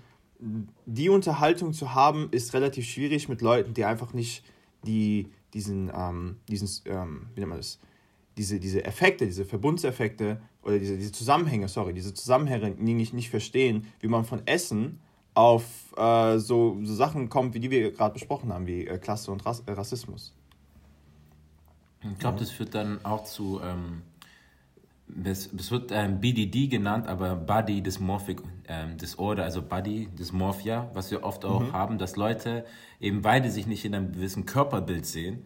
die Unterhaltung zu haben, ist relativ schwierig mit Leuten, die einfach nicht die, diesen, ähm, diesen ähm, wie nennt man das, diese, diese Effekte, diese Verbundseffekte oder diese, diese Zusammenhänge, sorry, diese Zusammenhänge nicht, nicht verstehen, wie man von Essen auf äh, so, so Sachen kommt, wie die wir gerade besprochen haben, wie äh, Klasse und Rass, Rassismus. Ich glaube, das führt dann auch zu ähm, es, wird ähm, BDD genannt, aber Body Dysmorphic ähm, Disorder, also Body Dysmorphia, was wir oft auch mhm. haben, dass Leute eben, weil die sich nicht in einem gewissen Körperbild sehen,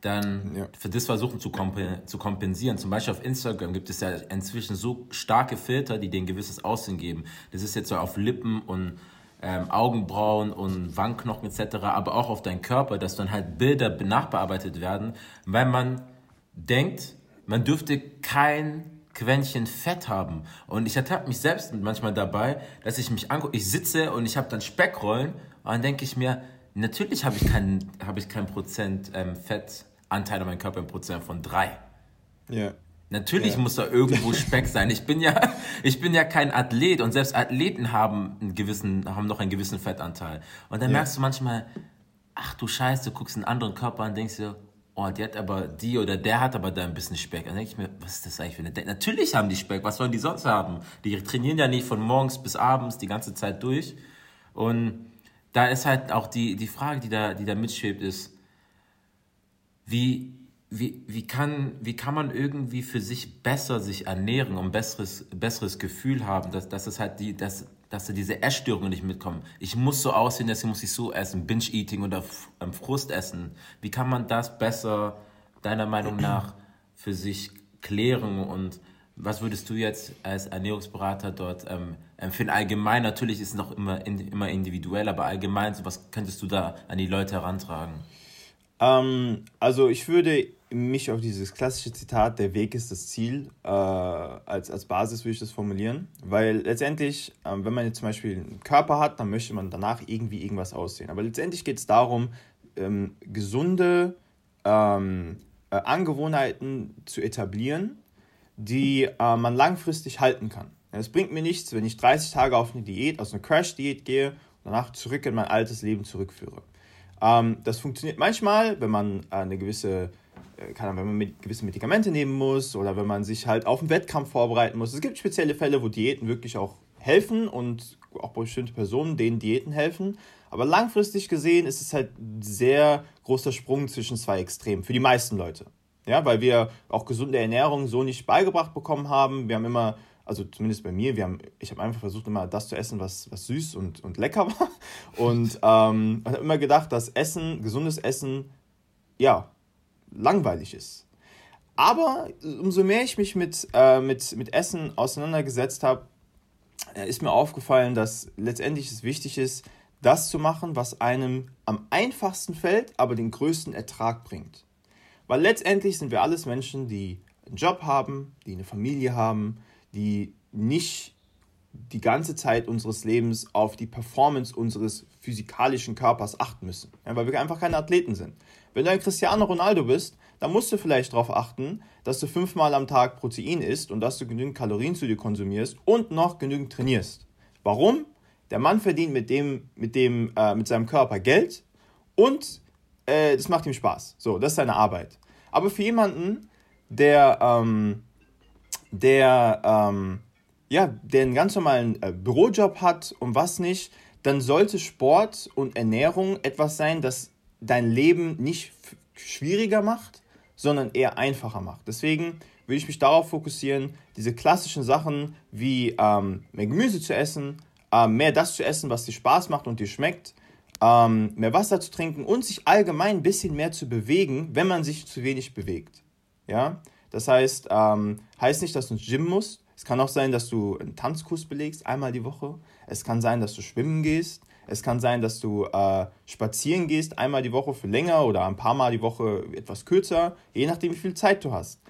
dann ja. für das versuchen zu, kompen zu kompensieren. Zum Beispiel auf Instagram gibt es ja inzwischen so starke Filter, die denen gewisses Aussehen geben. Das ist jetzt so auf Lippen und ähm, Augenbrauen und Wangenknochen etc., aber auch auf deinen Körper, dass dann halt Bilder nachbearbeitet werden, weil man denkt, man dürfte kein Quäntchen Fett haben. Und ich ertappe mich selbst manchmal dabei, dass ich mich angucke, ich sitze und ich habe dann Speckrollen und dann denke ich mir, natürlich habe ich keinen hab ich kein Prozent ähm, Fettanteil an meinem Körper im Prozent von drei. Ja. Natürlich ja. muss da irgendwo Speck sein. Ich bin ja, ich bin ja kein Athlet und selbst Athleten haben einen gewissen, haben noch einen gewissen Fettanteil. Und dann ja. merkst du manchmal, ach du Scheiße, du guckst einen anderen Körper an und denkst dir, oh, die hat aber, die oder der hat aber da ein bisschen Speck. Dann denke ich mir, was ist das eigentlich für eine De Natürlich haben die Speck, was sollen die sonst haben? Die trainieren ja nicht von morgens bis abends die ganze Zeit durch. Und da ist halt auch die, die Frage, die da, die da mitschwebt, ist, wie, wie, wie, kann, wie kann man irgendwie für sich besser sich ernähren und ein besseres, besseres Gefühl haben, dass, dass es halt die, dass, dass diese Essstörungen nicht mitkommen. Ich muss so aussehen, deswegen muss ich so essen, Binge-Eating oder ähm, Frust essen. Wie kann man das besser, deiner Meinung nach, für sich klären und was würdest du jetzt als Ernährungsberater dort ähm, empfinden? Allgemein, natürlich ist es noch immer, in, immer individuell, aber allgemein, so was könntest du da an die Leute herantragen? Ähm, also ich würde mich auf dieses klassische Zitat, der Weg ist das Ziel, äh, als, als Basis würde ich das formulieren. Weil letztendlich, äh, wenn man jetzt zum Beispiel einen Körper hat, dann möchte man danach irgendwie irgendwas aussehen. Aber letztendlich geht es darum, ähm, gesunde ähm, äh, Angewohnheiten zu etablieren, die äh, man langfristig halten kann. Es bringt mir nichts, wenn ich 30 Tage auf eine Diät, also eine Crash-Diät gehe und danach zurück in mein altes Leben zurückführe. Ähm, das funktioniert manchmal, wenn man eine gewisse äh, kann, wenn man mit gewisse Medikamente nehmen muss oder wenn man sich halt auf einen Wettkampf vorbereiten muss. Es gibt spezielle Fälle, wo Diäten wirklich auch helfen und auch bestimmte Personen, denen Diäten helfen. Aber langfristig gesehen ist es halt ein sehr großer Sprung zwischen zwei Extremen für die meisten Leute. Ja, weil wir auch gesunde Ernährung so nicht beigebracht bekommen haben. Wir haben immer, also zumindest bei mir, wir haben, ich habe einfach versucht, immer das zu essen, was, was süß und, und lecker war. Und ähm, habe immer gedacht, dass Essen, gesundes Essen, ja, langweilig ist. Aber umso mehr ich mich mit, äh, mit, mit Essen auseinandergesetzt habe, äh, ist mir aufgefallen, dass letztendlich es wichtig ist, das zu machen, was einem am einfachsten fällt, aber den größten Ertrag bringt. Weil letztendlich sind wir alles Menschen, die einen Job haben, die eine Familie haben, die nicht die ganze Zeit unseres Lebens auf die Performance unseres physikalischen Körpers achten müssen, ja, weil wir einfach keine Athleten sind. Wenn du ein Cristiano Ronaldo bist, dann musst du vielleicht darauf achten, dass du fünfmal am Tag Protein isst und dass du genügend Kalorien zu dir konsumierst und noch genügend trainierst. Warum? Der Mann verdient mit dem, mit dem, äh, mit seinem Körper Geld und äh, das macht ihm Spaß. So, das ist seine Arbeit. Aber für jemanden, der, ähm, der, ähm, ja, der einen ganz normalen äh, Bürojob hat und was nicht, dann sollte Sport und Ernährung etwas sein, das dein Leben nicht schwieriger macht, sondern eher einfacher macht. Deswegen würde ich mich darauf fokussieren, diese klassischen Sachen wie ähm, mehr Gemüse zu essen, ähm, mehr das zu essen, was dir Spaß macht und dir schmeckt, ähm, mehr Wasser zu trinken und sich allgemein ein bisschen mehr zu bewegen, wenn man sich zu wenig bewegt. Ja? Das heißt, ähm, heißt nicht, dass du ins Gym musst. Es kann auch sein, dass du einen Tanzkurs belegst, einmal die Woche. Es kann sein, dass du schwimmen gehst. Es kann sein, dass du äh, spazieren gehst, einmal die Woche für länger oder ein paar Mal die Woche etwas kürzer, je nachdem, wie viel Zeit du hast.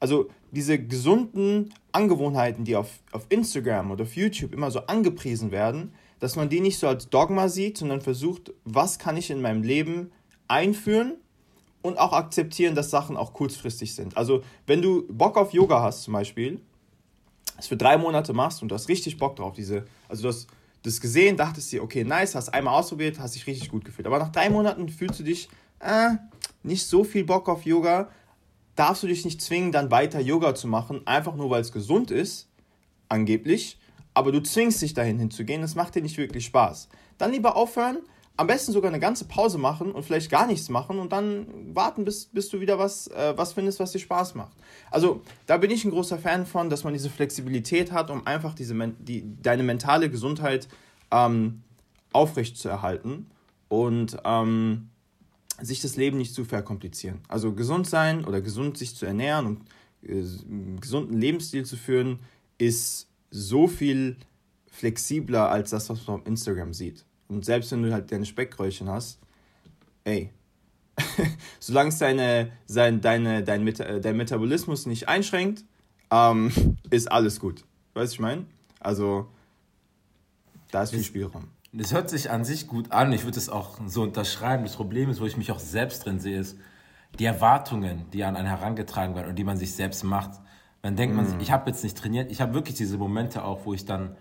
Also diese gesunden Angewohnheiten, die auf, auf Instagram oder auf YouTube immer so angepriesen werden, dass man die nicht so als Dogma sieht, sondern versucht, was kann ich in meinem Leben einführen und auch akzeptieren, dass Sachen auch kurzfristig sind. Also wenn du Bock auf Yoga hast zum Beispiel, es für drei Monate machst und du hast richtig Bock drauf, diese, also du hast das gesehen, dachtest dir, okay, nice, hast einmal ausprobiert, hast dich richtig gut gefühlt. Aber nach drei Monaten fühlst du dich, äh, nicht so viel Bock auf Yoga, darfst du dich nicht zwingen, dann weiter Yoga zu machen, einfach nur weil es gesund ist, angeblich, aber du zwingst dich dahin hinzugehen, das macht dir nicht wirklich Spaß. Dann lieber aufhören, am besten sogar eine ganze Pause machen und vielleicht gar nichts machen und dann warten, bis, bis du wieder was, äh, was findest, was dir Spaß macht. Also da bin ich ein großer Fan von, dass man diese Flexibilität hat, um einfach diese, die, deine mentale Gesundheit ähm, aufrecht zu erhalten und ähm, sich das Leben nicht zu verkomplizieren. Also gesund sein oder gesund sich zu ernähren und äh, einen gesunden Lebensstil zu führen, ist so viel flexibler als das, was man auf Instagram sieht. Und selbst wenn du halt deine Speckröllchen hast, ey, solange es deine, sein, deine, dein, Meta, dein Metabolismus nicht einschränkt, ähm, ist alles gut. Weißt du, ich meine? Also, da ist viel Spielraum. Das hört sich an sich gut an. Ich würde es auch so unterschreiben. Das Problem ist, wo ich mich auch selbst drin sehe, ist die Erwartungen, die an einen herangetragen werden und die man sich selbst macht. Dann denkt mm. man sich, ich habe jetzt nicht trainiert. Ich habe wirklich diese Momente auch, wo ich dann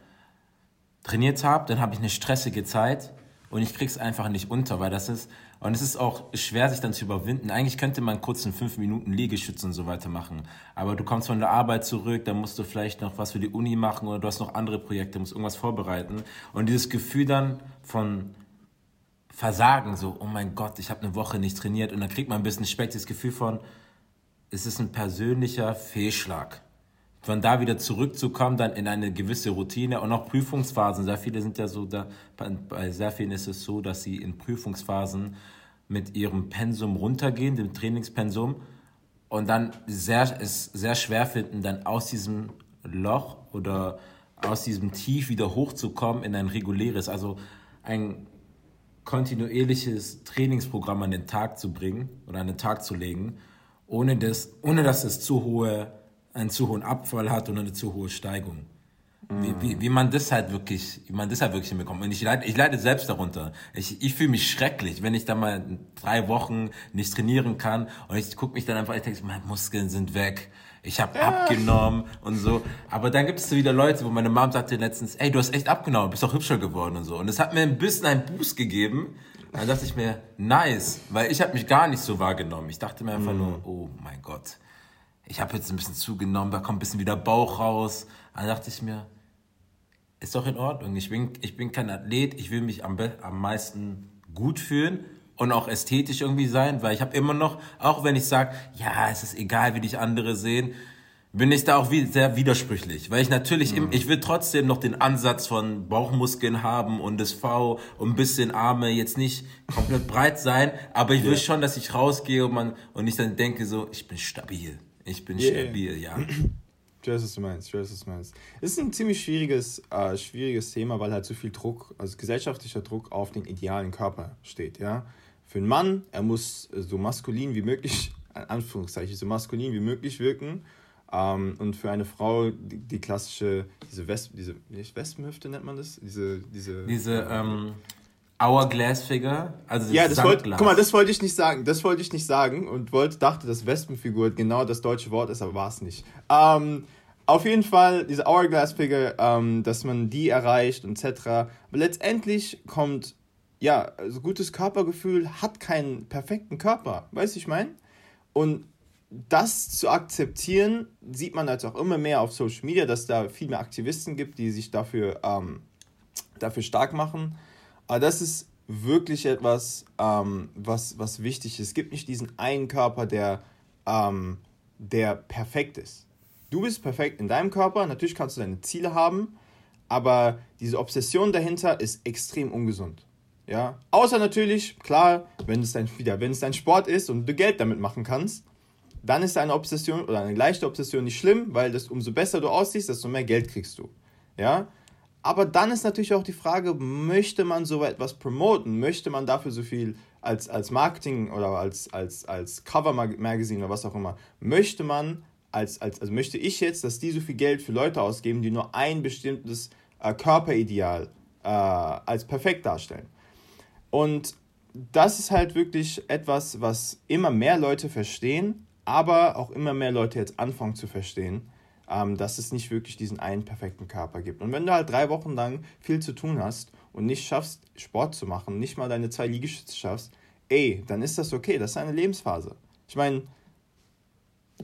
trainiert habe, dann habe ich eine stressige Zeit und ich krieg's einfach nicht unter, weil das ist, und es ist auch schwer, sich dann zu überwinden. Eigentlich könnte man kurz in fünf Minuten Liegestütze und so weiter machen. Aber du kommst von der Arbeit zurück, dann musst du vielleicht noch was für die Uni machen oder du hast noch andere Projekte, musst irgendwas vorbereiten. Und dieses Gefühl dann von Versagen, so, oh mein Gott, ich habe eine Woche nicht trainiert und dann kriegt man ein bisschen Speck, das Gefühl von, es ist ein persönlicher Fehlschlag von da wieder zurückzukommen, dann in eine gewisse Routine und auch Prüfungsphasen. Sehr viele sind ja so, da, bei sehr vielen ist es so, dass sie in Prüfungsphasen mit ihrem Pensum runtergehen, dem Trainingspensum, und dann sehr, es sehr schwer finden, dann aus diesem Loch oder aus diesem Tief wieder hochzukommen in ein reguläres, also ein kontinuierliches Trainingsprogramm an den Tag zu bringen oder an den Tag zu legen, ohne, das, ohne dass es zu hohe einen zu hohen Abfall hat und eine zu hohe Steigung. Wie, wie, wie man das halt wirklich, wie man das halt wirklich hinbekommt. Und ich leide, ich leide selbst darunter. Ich, ich fühle mich schrecklich, wenn ich da mal drei Wochen nicht trainieren kann und ich gucke mich dann einfach, ich denke, meine Muskeln sind weg. Ich habe ja. abgenommen und so. Aber dann gibt es wieder Leute, wo meine Mom sagte letztens, ey, du hast echt abgenommen, bist doch hübscher geworden und so. Und das hat mir ein bisschen einen Boost gegeben. Dann dachte ich mir, nice, weil ich habe mich gar nicht so wahrgenommen. Ich dachte mir einfach mm. nur, oh mein Gott ich habe jetzt ein bisschen zugenommen, da kommt ein bisschen wieder Bauch raus. Dann dachte ich mir, ist doch in Ordnung. Ich bin, ich bin kein Athlet, ich will mich am, am meisten gut fühlen und auch ästhetisch irgendwie sein, weil ich habe immer noch, auch wenn ich sage, ja, es ist egal, wie dich andere sehen, bin ich da auch wie, sehr widersprüchlich, weil ich natürlich, mhm. im, ich will trotzdem noch den Ansatz von Bauchmuskeln haben und das V und ein bisschen Arme jetzt nicht komplett breit sein, aber ich will ja. schon, dass ich rausgehe und man und ich dann denke so, ich bin stabil. Ich bin yeah. stabil, ja. Ich weiß, was du meinst. Ich weiß, was du meinst. Es ist ein ziemlich schwieriges, äh, schwieriges Thema, weil halt so viel Druck, also gesellschaftlicher Druck auf den idealen Körper steht, ja. Für einen Mann, er muss so maskulin wie möglich, in Anführungszeichen, so maskulin wie möglich wirken. Ähm, und für eine Frau die, die klassische, diese Wespen, diese, Wespenhüfte nennt man das? Diese, diese, diese, ähm, Hourglass-Figure? Also ja, das wollte, guck mal, das wollte ich nicht sagen. Das wollte ich nicht sagen und wollte, dachte, dass Wespenfigur genau das deutsche Wort ist, aber war es nicht. Ähm, auf jeden Fall diese Hourglass-Figure, ähm, dass man die erreicht und etc. Aber letztendlich kommt, ja, also gutes Körpergefühl hat keinen perfekten Körper. Weißt du, ich meine? Und das zu akzeptieren, sieht man jetzt auch immer mehr auf Social Media, dass da viel mehr Aktivisten gibt, die sich dafür, ähm, dafür stark machen. Aber das ist wirklich etwas, ähm, was, was wichtig ist. Es gibt nicht diesen einen Körper, der, ähm, der perfekt ist. Du bist perfekt in deinem Körper, natürlich kannst du deine Ziele haben, aber diese Obsession dahinter ist extrem ungesund. Ja? Außer natürlich, klar, wenn es, dein, wieder, wenn es dein Sport ist und du Geld damit machen kannst, dann ist eine Obsession oder eine leichte Obsession nicht schlimm, weil das, umso besser du aussiehst, desto mehr Geld kriegst du. Ja? Aber dann ist natürlich auch die Frage, möchte man so etwas promoten? Möchte man dafür so viel als, als Marketing oder als, als, als Cover-Magazin oder was auch immer, möchte man, als, als, also möchte ich jetzt, dass die so viel Geld für Leute ausgeben, die nur ein bestimmtes äh, Körperideal äh, als perfekt darstellen? Und das ist halt wirklich etwas, was immer mehr Leute verstehen, aber auch immer mehr Leute jetzt anfangen zu verstehen ähm, dass es nicht wirklich diesen einen perfekten Körper gibt. Und wenn du halt drei Wochen lang viel zu tun hast und nicht schaffst, Sport zu machen, nicht mal deine zwei Liegestütze schaffst, ey, dann ist das okay. Das ist eine Lebensphase. Ich meine,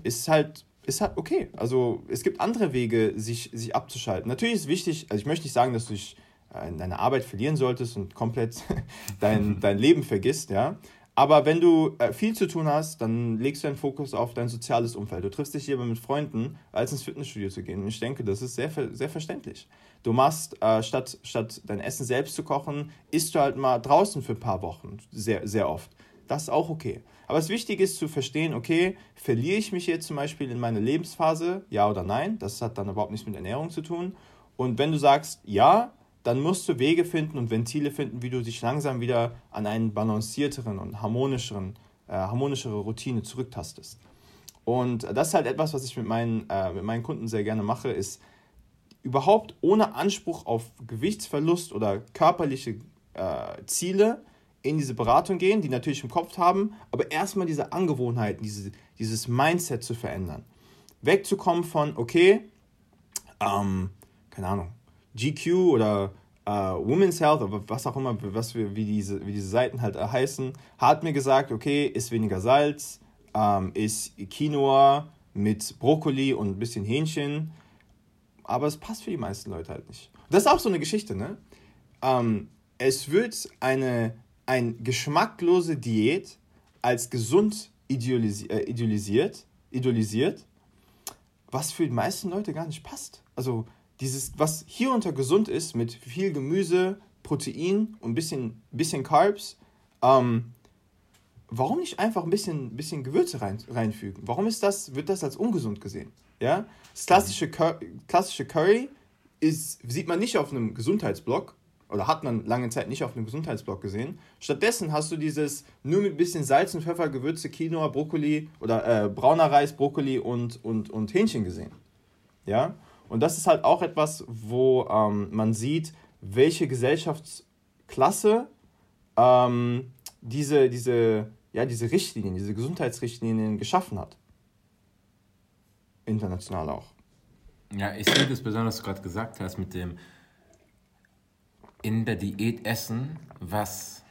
ist halt, ist halt okay. Also es gibt andere Wege, sich, sich abzuschalten. Natürlich ist wichtig, also ich möchte nicht sagen, dass du dich äh, in deine Arbeit verlieren solltest und komplett dein, dein Leben vergisst, ja. Aber wenn du äh, viel zu tun hast, dann legst du deinen Fokus auf dein soziales Umfeld. Du triffst dich lieber mit Freunden, als ins Fitnessstudio zu gehen. Und ich denke, das ist sehr, sehr verständlich. Du machst, äh, statt, statt dein Essen selbst zu kochen, isst du halt mal draußen für ein paar Wochen, sehr, sehr oft. Das ist auch okay. Aber das Wichtige ist zu verstehen, okay, verliere ich mich jetzt zum Beispiel in meiner Lebensphase, ja oder nein? Das hat dann überhaupt nichts mit Ernährung zu tun. Und wenn du sagst, ja, dann musst du Wege finden und Ventile finden, wie du dich langsam wieder an einen balancierteren und harmonischeren äh, harmonischere Routine zurücktastest. Und das ist halt etwas, was ich mit meinen, äh, mit meinen Kunden sehr gerne mache, ist überhaupt ohne Anspruch auf Gewichtsverlust oder körperliche äh, Ziele in diese Beratung gehen, die natürlich im Kopf haben, aber erstmal diese Angewohnheiten, diese, dieses Mindset zu verändern. Wegzukommen von, okay, ähm, keine Ahnung, GQ oder äh, Women's Health oder was auch immer, was wir, wie, diese, wie diese Seiten halt heißen, hat mir gesagt, okay, ist weniger Salz, ähm, ist Quinoa mit Brokkoli und ein bisschen Hähnchen, aber es passt für die meisten Leute halt nicht. Das ist auch so eine Geschichte, ne? Ähm, es wird eine, eine geschmacklose Diät als gesund idealisi äh, idealisiert, idealisiert, was für die meisten Leute gar nicht passt. Also dieses, was hier unter gesund ist, mit viel Gemüse, Protein und ein bisschen, bisschen Carbs, ähm, warum nicht einfach ein bisschen, bisschen Gewürze rein, reinfügen? Warum ist das, wird das als ungesund gesehen? Ja? Das klassische, klassische Curry ist, sieht man nicht auf einem Gesundheitsblock oder hat man lange Zeit nicht auf einem Gesundheitsblock gesehen. Stattdessen hast du dieses nur mit ein bisschen Salz und Pfeffer gewürzte Quinoa, Brokkoli oder äh, brauner Reis, Brokkoli und, und, und Hähnchen gesehen. Ja? Und das ist halt auch etwas, wo ähm, man sieht, welche Gesellschaftsklasse ähm, diese, diese, ja, diese Richtlinien, diese Gesundheitsrichtlinien geschaffen hat. International auch. Ja, ich sehe das besonders, was du gerade gesagt hast, mit dem in der Diät essen, was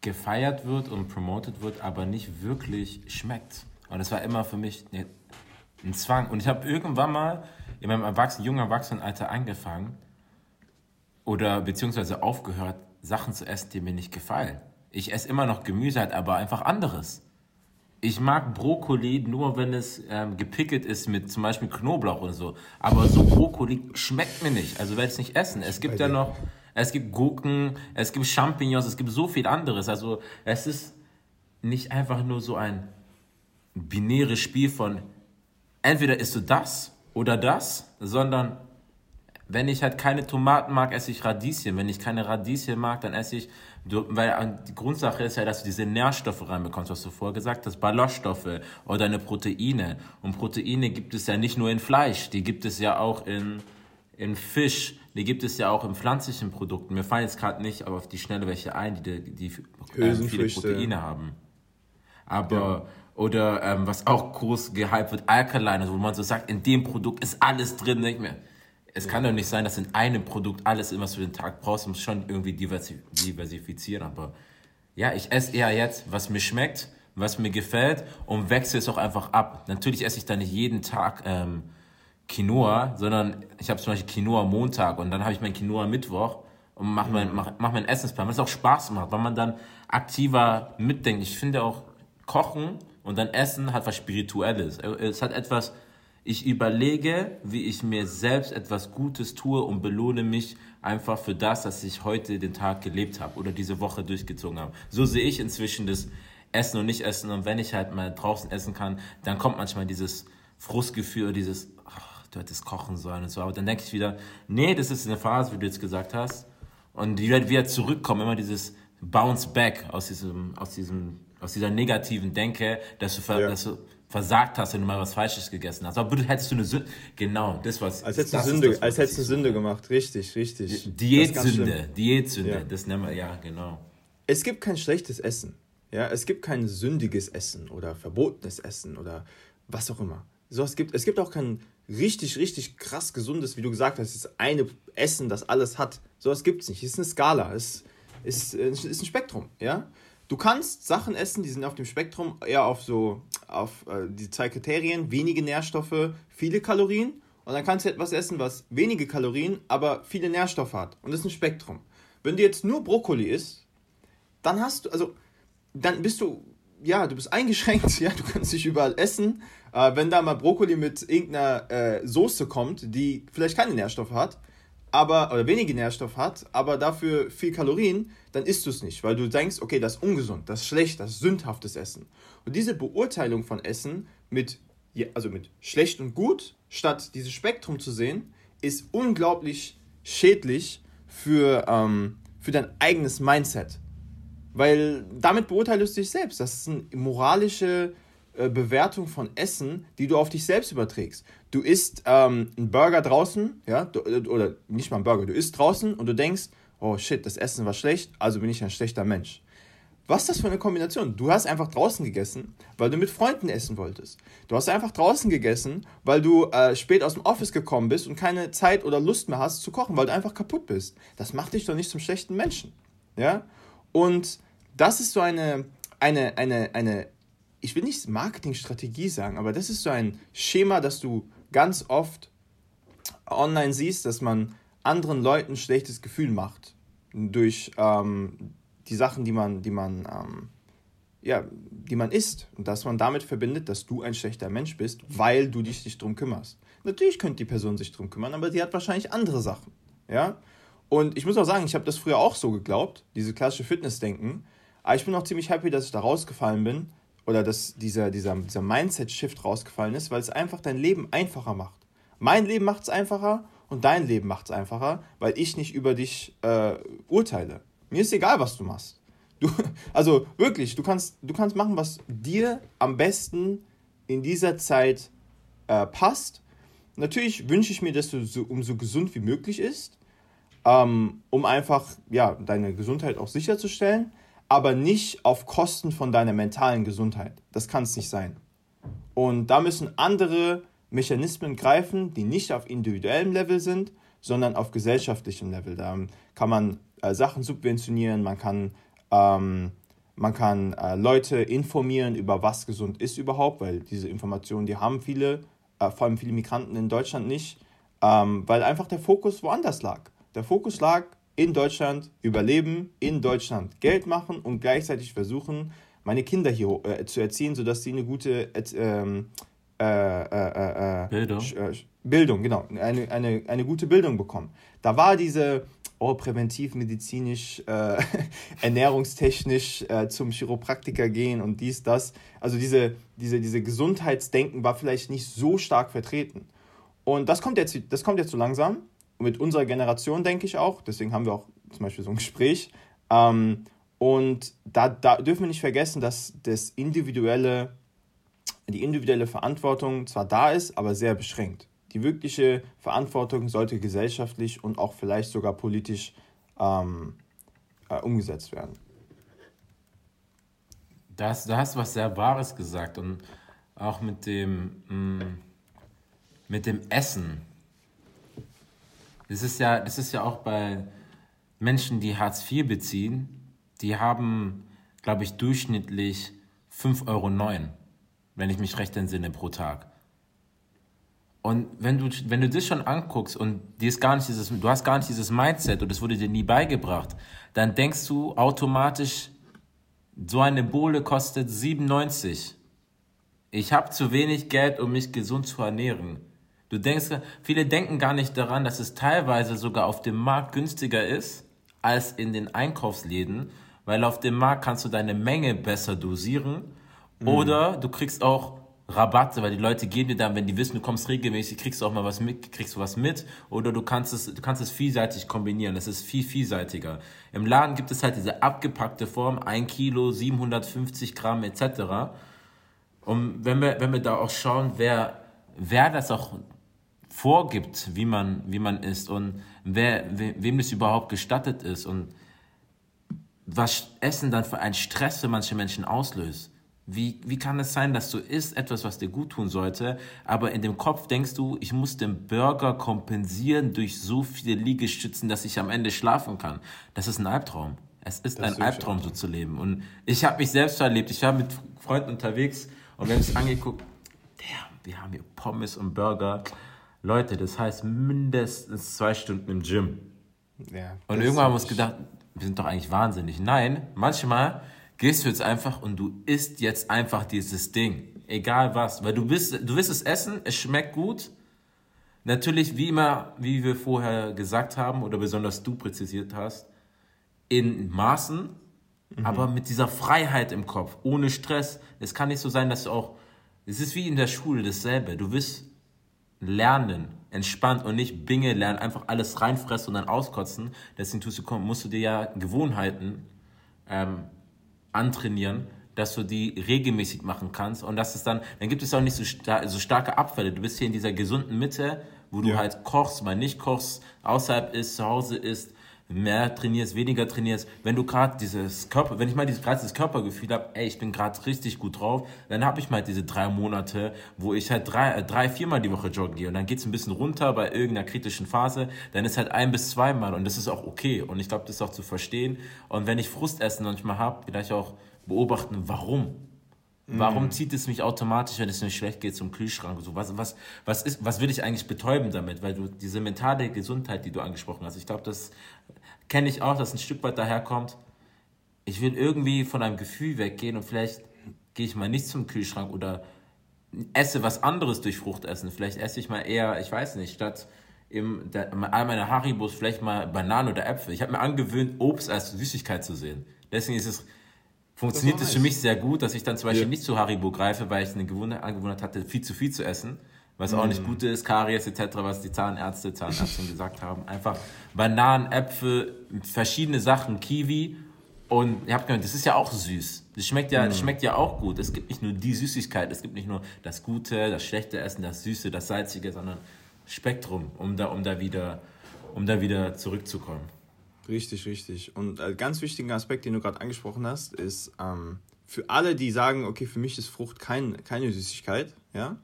gefeiert wird und promoted wird, aber nicht wirklich schmeckt. Und das war immer für mich ein Zwang. Und ich habe irgendwann mal in meinem Erwachsenen, jungen Erwachsenenalter angefangen oder beziehungsweise aufgehört, Sachen zu essen, die mir nicht gefallen. Ich esse immer noch Gemüse, halt, aber einfach anderes. Ich mag Brokkoli nur, wenn es ähm, gepickelt ist mit zum Beispiel Knoblauch oder so. Aber so Brokkoli schmeckt mir nicht. Also werde ich es nicht essen. Es gibt ja noch, es gibt Gurken, es gibt Champignons, es gibt so viel anderes. Also es ist nicht einfach nur so ein binäres Spiel von entweder isst du das oder das, sondern wenn ich halt keine Tomaten mag, esse ich Radieschen. Wenn ich keine Radieschen mag, dann esse ich, weil die Grundsache ist ja, dass du diese Nährstoffe reinbekommst, was du vorher gesagt hast, Ballaststoffe oder deine Proteine. Und Proteine gibt es ja nicht nur in Fleisch, die gibt es ja auch in, in Fisch, die gibt es ja auch in pflanzlichen Produkten. Mir fallen jetzt gerade nicht auf die Schnelle welche ein, die, die, die äh, viele Proteine haben. Aber ja. Oder ähm, was auch groß gehypt wird, Alkaline, also wo man so sagt, in dem Produkt ist alles drin. Nicht mehr. Es ja. kann doch nicht sein, dass in einem Produkt alles immer für den Tag brauchst. Du musst schon irgendwie diversifizieren. Aber ja, ich esse eher jetzt, was mir schmeckt, was mir gefällt und wechsle es auch einfach ab. Natürlich esse ich da nicht jeden Tag ähm, Quinoa, sondern ich habe zum Beispiel Quinoa Montag und dann habe ich mein Quinoa Mittwoch und mache mein, mach, mach meinen Essensplan, was auch Spaß macht, weil man dann aktiver mitdenkt. Ich finde auch Kochen und dann Essen hat was Spirituelles. Es hat etwas, ich überlege, wie ich mir selbst etwas Gutes tue und belohne mich einfach für das, dass ich heute den Tag gelebt habe oder diese Woche durchgezogen habe. So sehe ich inzwischen das Essen und Nicht-Essen. Und wenn ich halt mal draußen essen kann, dann kommt manchmal dieses Frustgefühl, dieses, ach, du hättest kochen sollen und so. Aber dann denke ich wieder, nee, das ist eine Phase, wie du jetzt gesagt hast. Und die wird wieder zurückkommen, immer dieses Bounce Back aus diesem, aus diesem aus dieser negativen Denke, dass du, ver ja. dass du versagt hast, wenn du mal was Falsches gegessen hast. Aber hättest du eine Sünde, genau, das was. Als hättest du Sünde, das, als hättest du Sünde gemacht, richtig, richtig. Diätsünde, Diätsünde, ja. das nennen wir, ja, genau. Es gibt kein schlechtes Essen. Ja, es gibt kein sündiges Essen oder verbotenes Essen oder was auch immer. So, es, gibt, es gibt auch kein richtig, richtig krass gesundes, wie du gesagt hast, ist eine Essen, das alles hat. So was gibt es nicht. Es ist eine Skala, es ist, ist, ist ein Spektrum. Ja? Du kannst Sachen essen, die sind auf dem Spektrum eher auf so, auf äh, die zwei Kriterien, wenige Nährstoffe, viele Kalorien. Und dann kannst du etwas essen, was wenige Kalorien, aber viele Nährstoffe hat. Und das ist ein Spektrum. Wenn du jetzt nur Brokkoli isst, dann hast du, also, dann bist du, ja, du bist eingeschränkt, ja, du kannst dich überall essen. Äh, wenn da mal Brokkoli mit irgendeiner äh, Soße kommt, die vielleicht keine Nährstoffe hat, aber, oder wenige Nährstoffe hat, aber dafür viel Kalorien, dann isst du es nicht, weil du denkst, okay, das ist ungesund, das ist schlecht, das ist sündhaftes Essen. Und diese Beurteilung von Essen mit, also mit schlecht und gut, statt dieses Spektrum zu sehen, ist unglaublich schädlich für, ähm, für dein eigenes Mindset. Weil damit beurteilst du dich selbst. Das ist eine moralische äh, Bewertung von Essen, die du auf dich selbst überträgst. Du isst ähm, einen Burger draußen, ja, du, oder nicht mal einen Burger, du isst draußen und du denkst, oh shit, das Essen war schlecht, also bin ich ein schlechter Mensch. Was ist das für eine Kombination? Du hast einfach draußen gegessen, weil du mit Freunden essen wolltest. Du hast einfach draußen gegessen, weil du äh, spät aus dem Office gekommen bist und keine Zeit oder Lust mehr hast zu kochen, weil du einfach kaputt bist. Das macht dich doch nicht zum schlechten Menschen. Ja? Und das ist so eine, eine, eine, eine, ich will nicht Marketingstrategie sagen, aber das ist so ein Schema, das du ganz oft online siehst, dass man anderen Leuten ein schlechtes Gefühl macht. Durch ähm, die Sachen, die man, die man, ähm, ja, die man isst. Und dass man damit verbindet, dass du ein schlechter Mensch bist, weil du dich nicht drum kümmerst. Natürlich könnte die Person sich drum kümmern, aber sie hat wahrscheinlich andere Sachen. Ja? Und ich muss auch sagen, ich habe das früher auch so geglaubt, diese klassische Fitnessdenken. Aber ich bin auch ziemlich happy, dass ich da rausgefallen bin oder dass dieser, dieser, dieser Mindset-Shift rausgefallen ist, weil es einfach dein Leben einfacher macht. Mein Leben macht es einfacher und dein Leben macht es einfacher, weil ich nicht über dich äh, urteile. Mir ist egal, was du machst. Du, also wirklich, du kannst, du kannst machen, was dir am besten in dieser Zeit äh, passt. Natürlich wünsche ich mir, dass du so, umso gesund wie möglich ist, ähm, um einfach ja, deine Gesundheit auch sicherzustellen, aber nicht auf Kosten von deiner mentalen Gesundheit. Das kann es nicht sein. Und da müssen andere Mechanismen greifen, die nicht auf individuellem Level sind, sondern auf gesellschaftlichem Level. Da kann man äh, Sachen subventionieren, man kann, ähm, man kann äh, Leute informieren über was gesund ist überhaupt, weil diese Informationen, die haben viele, äh, vor allem viele Migranten in Deutschland nicht, ähm, weil einfach der Fokus woanders lag. Der Fokus lag in Deutschland überleben, in Deutschland Geld machen und gleichzeitig versuchen, meine Kinder hier äh, zu erziehen, sodass sie eine gute ähm, äh, äh, äh, Bildung. Bildung, genau, eine, eine, eine gute Bildung bekommen. Da war diese oh, präventiv, medizinisch, äh, ernährungstechnisch äh, zum Chiropraktiker gehen und dies, das. Also diese, diese, diese Gesundheitsdenken war vielleicht nicht so stark vertreten. Und das kommt jetzt, das kommt jetzt so langsam. Mit unserer Generation denke ich auch. Deswegen haben wir auch zum Beispiel so ein Gespräch. Ähm, und da, da dürfen wir nicht vergessen, dass das individuelle, die individuelle Verantwortung zwar da ist, aber sehr beschränkt die wirkliche Verantwortung sollte gesellschaftlich und auch vielleicht sogar politisch ähm, äh, umgesetzt werden. Das, da hast du was sehr Wahres gesagt und auch mit dem, mh, mm, mit dem Essen. Das ist, ja, das ist ja auch bei Menschen, die Hartz IV beziehen, die haben, glaube ich, durchschnittlich 5,09 Euro, wenn ich mich recht entsinne, pro Tag. Und wenn du, wenn du das schon anguckst und dir ist gar nicht dieses, du hast gar nicht dieses Mindset und das wurde dir nie beigebracht, dann denkst du automatisch, so eine Bohle kostet 97. Ich habe zu wenig Geld, um mich gesund zu ernähren. Du denkst, viele denken gar nicht daran, dass es teilweise sogar auf dem Markt günstiger ist als in den Einkaufsläden, weil auf dem Markt kannst du deine Menge besser dosieren mhm. oder du kriegst auch Rabatte, weil die Leute geben dir dann, wenn die wissen, du kommst regelmäßig, kriegst du auch mal was mit, kriegst du was mit oder du kannst es, du kannst es vielseitig kombinieren. Das ist viel vielseitiger. Im Laden gibt es halt diese abgepackte Form, 1 Kilo, 750 Gramm etc. Und wenn wir, wenn wir da auch schauen, wer, wer das auch vorgibt, wie man, wie man isst und wer, we, wem das überhaupt gestattet ist und was Essen dann für einen Stress für manche Menschen auslöst. Wie, wie kann es sein, dass du isst etwas, was dir gut tun sollte, aber in dem Kopf denkst du, ich muss den Burger kompensieren durch so viele Liegestützen, dass ich am Ende schlafen kann? Das ist ein Albtraum. Es ist das ein Albtraum, so zu leben. Und ich habe mich selbst erlebt. Ich war mit Freunden unterwegs und wir haben uns angeguckt, damn, wir haben hier Pommes und Burger. Leute, das heißt mindestens zwei Stunden im Gym. Ja, und irgendwann haben wir uns gedacht, wir sind doch eigentlich wahnsinnig. Nein, manchmal gehst du jetzt einfach und du isst jetzt einfach dieses Ding. Egal was. Weil du bist, du wirst es essen, es schmeckt gut. Natürlich, wie immer, wie wir vorher gesagt haben oder besonders du präzisiert hast, in Maßen, mhm. aber mit dieser Freiheit im Kopf, ohne Stress. Es kann nicht so sein, dass du auch, es ist wie in der Schule dasselbe. Du wirst lernen, entspannt und nicht Binge lernen, einfach alles reinfressen und dann auskotzen. Deswegen tust du, musst du dir ja Gewohnheiten ähm, antrainieren, dass du die regelmäßig machen kannst und dass es dann, dann gibt es auch nicht so, star so starke Abfälle. Du bist hier in dieser gesunden Mitte, wo du ja. halt kochst, mal nicht kochst, außerhalb ist, zu Hause ist, mehr trainierst, weniger trainierst, wenn du gerade dieses Körper, wenn ich mal dieses, gerade dieses Körpergefühl habe, ey, ich bin gerade richtig gut drauf, dann habe ich mal diese drei Monate, wo ich halt drei, äh, drei viermal die Woche joggen gehe und dann geht es ein bisschen runter bei irgendeiner kritischen Phase, dann ist halt ein bis zweimal und das ist auch okay und ich glaube, das ist auch zu verstehen und wenn ich Frustessen manchmal habe, vielleicht auch beobachten, warum. Warum mhm. zieht es mich automatisch, wenn es mir schlecht geht, zum Kühlschrank? So, was, was, was, ist, was will ich eigentlich betäuben damit? Weil du diese mentale Gesundheit, die du angesprochen hast, ich glaube, das kenne ich auch, dass ein Stück weit daherkommt. Ich will irgendwie von einem Gefühl weggehen und vielleicht gehe ich mal nicht zum Kühlschrank oder esse was anderes durch Fruchtessen. Vielleicht esse ich mal eher, ich weiß nicht, statt im, der, all meiner Haribos vielleicht mal Bananen oder Äpfel. Ich habe mir angewöhnt, Obst als Süßigkeit zu sehen. Deswegen ist es funktioniert es für mich sehr gut, dass ich dann zum Beispiel ja. nicht zu Haribo greife, weil ich eine Gewohnheit, Angewohnheit hatte, viel zu viel zu essen. Was auch nicht mm. gut ist, Karies etc., was die Zahnärzte, Zahnärztinnen gesagt haben. Einfach Bananen, Äpfel, verschiedene Sachen, Kiwi. Und ihr habt gehört, das ist ja auch süß. Das schmeckt ja, das mm. schmeckt ja auch gut. Es gibt nicht nur die Süßigkeit, es gibt nicht nur das Gute, das schlechte Essen, das Süße, das Salzige, sondern Spektrum, um da, um da wieder, um da wieder zurückzukommen. Richtig, richtig. Und ein ganz wichtiger Aspekt, den du gerade angesprochen hast, ist ähm, für alle, die sagen, okay, für mich ist Frucht kein, keine Süßigkeit, ja,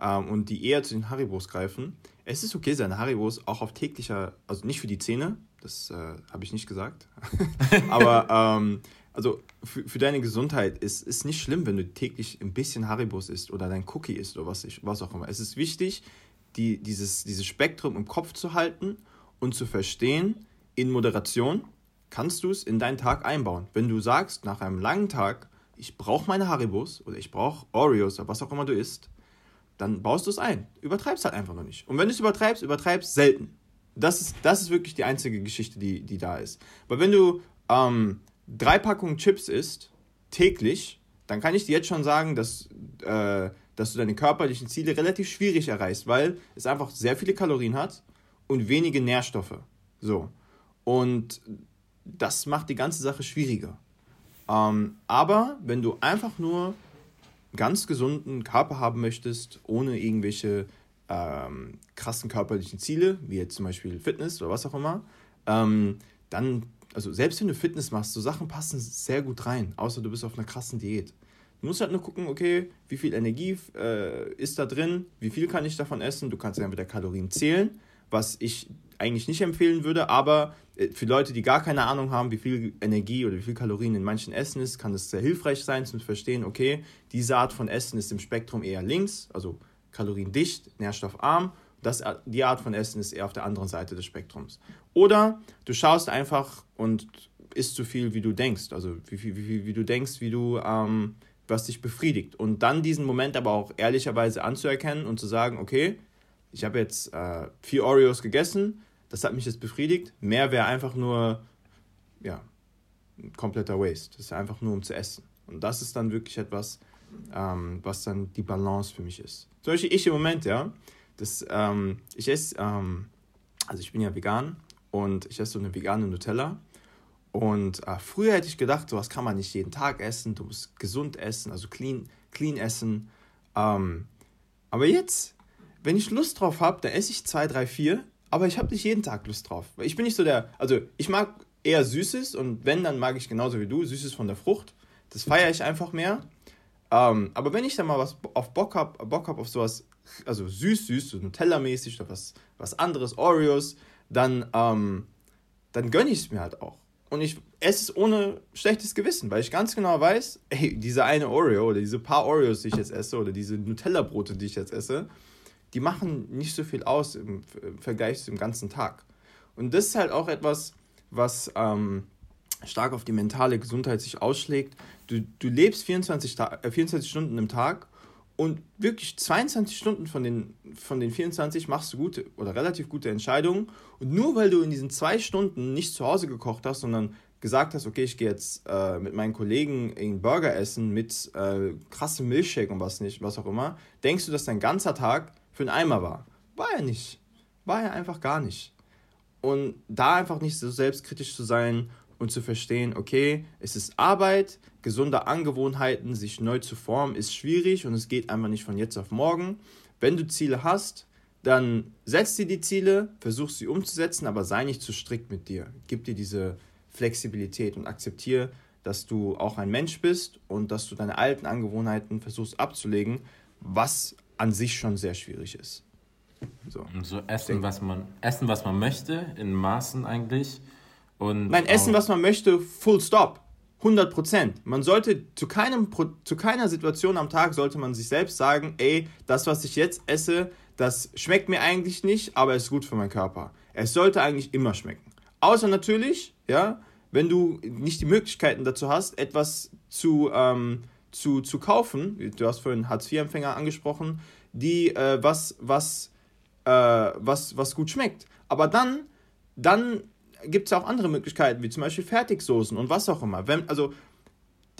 ähm, und die eher zu den Haribos greifen. Es ist okay, seine Haribos auch auf täglicher, also nicht für die Zähne, das äh, habe ich nicht gesagt, aber ähm, also für, für deine Gesundheit ist es nicht schlimm, wenn du täglich ein bisschen Haribos isst oder dein Cookie isst oder was, ich, was auch immer. Es ist wichtig, die, dieses, dieses Spektrum im Kopf zu halten und zu verstehen, in Moderation kannst du es in deinen Tag einbauen. Wenn du sagst, nach einem langen Tag, ich brauche meine Haribos oder ich brauche Oreos oder was auch immer du isst, dann baust du es ein. Übertreibst halt einfach noch nicht. Und wenn du es übertreibst, übertreibst selten. Das ist, das ist wirklich die einzige Geschichte, die, die da ist. Weil wenn du ähm, drei Packungen Chips isst, täglich, dann kann ich dir jetzt schon sagen, dass, äh, dass du deine körperlichen Ziele relativ schwierig erreichst, weil es einfach sehr viele Kalorien hat und wenige Nährstoffe. So. Und das macht die ganze Sache schwieriger. Ähm, aber wenn du einfach nur ganz gesunden Körper haben möchtest, ohne irgendwelche ähm, krassen körperlichen Ziele, wie jetzt zum Beispiel Fitness oder was auch immer, ähm, dann, also selbst wenn du Fitness machst, so Sachen passen sehr gut rein, außer du bist auf einer krassen Diät. Du musst halt nur gucken, okay, wie viel Energie äh, ist da drin, wie viel kann ich davon essen. Du kannst ja mit der Kalorien zählen, was ich eigentlich nicht empfehlen würde, aber äh, für Leute, die gar keine Ahnung haben, wie viel Energie oder wie viel Kalorien in manchen Essen ist, kann es sehr hilfreich sein, zum Verstehen, okay, diese Art von Essen ist im Spektrum eher links, also kaloriendicht, nährstoffarm. Das, äh, die Art von Essen ist eher auf der anderen Seite des Spektrums. Oder du schaust einfach und isst so viel, wie du denkst. Also wie, wie, wie, wie du denkst, wie du, ähm, was dich befriedigt. Und dann diesen Moment aber auch ehrlicherweise anzuerkennen und zu sagen, okay, ich habe jetzt äh, vier Oreos gegessen, das hat mich jetzt befriedigt. Mehr wäre einfach nur, ja, ein kompletter Waste. Das ist einfach nur um zu essen. Und das ist dann wirklich etwas, ähm, was dann die Balance für mich ist. Zum Beispiel ich im Moment, ja, das, ähm, ich esse, ähm, also ich bin ja vegan und ich esse so eine vegane Nutella. Und äh, früher hätte ich gedacht, sowas kann man nicht jeden Tag essen, du musst gesund essen, also clean, clean essen. Ähm, aber jetzt, wenn ich Lust drauf habe, dann esse ich zwei, drei, vier aber ich habe nicht jeden Tag Lust drauf. Ich bin nicht so der, also ich mag eher Süßes und wenn, dann mag ich genauso wie du, Süßes von der Frucht. Das feiere ich einfach mehr. Ähm, aber wenn ich dann mal was auf Bock habe, Bock hab auf sowas, also süß-süß, so Nutella-mäßig oder was, was anderes, Oreos, dann, ähm, dann gönne ich es mir halt auch. Und ich esse es ohne schlechtes Gewissen, weil ich ganz genau weiß, ey, diese eine Oreo oder diese paar Oreos, die ich jetzt esse, oder diese Nutella-Brote, die ich jetzt esse, die machen nicht so viel aus im, Vergleich zum ganzen Tag. Und das ist halt auch etwas, was ähm, stark auf die mentale Gesundheit sich ausschlägt. Du, du lebst 24, äh, 24 Stunden im Tag und wirklich 22 Stunden von den, von den 24 machst du gute oder relativ gute Entscheidungen. Und nur weil du in diesen zwei Stunden nicht zu Hause gekocht hast, sondern gesagt hast, okay, ich gehe jetzt äh, mit meinen Kollegen einen Burger essen mit äh, krassem Milchshake und was nicht, was auch immer, denkst du, dass dein ganzer Tag für einen Eimer war. War er nicht. War er einfach gar nicht. Und da einfach nicht so selbstkritisch zu sein und zu verstehen, okay, es ist Arbeit, gesunde Angewohnheiten, sich neu zu formen, ist schwierig und es geht einfach nicht von jetzt auf morgen. Wenn du Ziele hast, dann setz dir die Ziele, versuch sie umzusetzen, aber sei nicht zu strikt mit dir. Gib dir diese Flexibilität und akzeptiere, dass du auch ein Mensch bist und dass du deine alten Angewohnheiten versuchst abzulegen, was an sich schon sehr schwierig ist. So, so essen, was man, essen, was man möchte, in Maßen eigentlich. Und Nein, essen, was man möchte, full stop. 100 Prozent. Man sollte zu, keinem, zu keiner Situation am Tag sollte man sich selbst sagen, ey, das, was ich jetzt esse, das schmeckt mir eigentlich nicht, aber es ist gut für meinen Körper. Es sollte eigentlich immer schmecken. Außer natürlich, ja, wenn du nicht die Möglichkeiten dazu hast, etwas zu, ähm, zu, zu kaufen, du hast vorhin Hartz-IV-Empfänger angesprochen, die äh, was, was, äh, was, was gut schmeckt. Aber dann, dann gibt es auch andere Möglichkeiten, wie zum Beispiel Fertigsoßen und was auch immer. Wenn, also,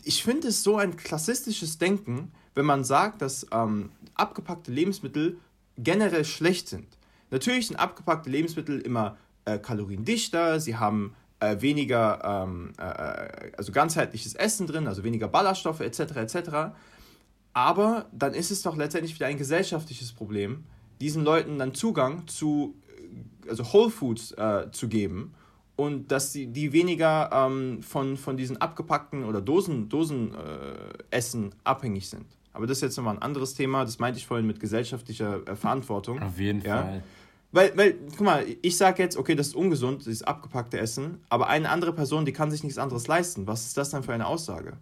ich finde es so ein klassistisches Denken, wenn man sagt, dass ähm, abgepackte Lebensmittel generell schlecht sind. Natürlich sind abgepackte Lebensmittel immer äh, kaloriendichter, sie haben äh, weniger, ähm, äh, also ganzheitliches Essen drin, also weniger Ballaststoffe etc. etc. Aber dann ist es doch letztendlich wieder ein gesellschaftliches Problem, diesen Leuten dann Zugang zu also Whole Foods äh, zu geben und dass sie die weniger ähm, von, von diesen abgepackten oder Dosen, Dosen äh, Essen abhängig sind. Aber das ist jetzt nochmal ein anderes Thema, das meinte ich vorhin mit gesellschaftlicher äh, Verantwortung. Auf jeden ja? Fall. Weil, weil, guck mal, ich sage jetzt, okay, das ist ungesund, dieses abgepackte Essen, aber eine andere Person, die kann sich nichts anderes leisten. Was ist das dann für eine Aussage?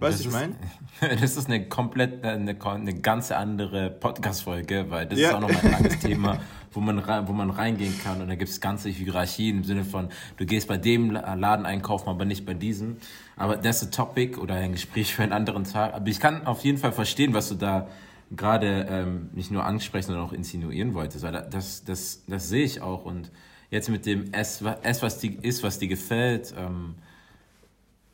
Weißt du, ich meine? Das ist eine komplett, eine, eine ganze andere Podcast-Folge, weil das ja. ist auch nochmal ein langes Thema, wo man, rein, wo man reingehen kann. Und da gibt es ganze Hierarchien im Sinne von, du gehst bei dem Laden einkaufen, aber nicht bei diesem. Aber das ist ein Topic oder ein Gespräch für einen anderen Tag. Aber ich kann auf jeden Fall verstehen, was du da gerade ähm, nicht nur ansprechen, sondern auch insinuieren wolltest. Weil das, das, das sehe ich auch. Und jetzt mit dem Ess, Ess was dir ist, was dir gefällt, ähm,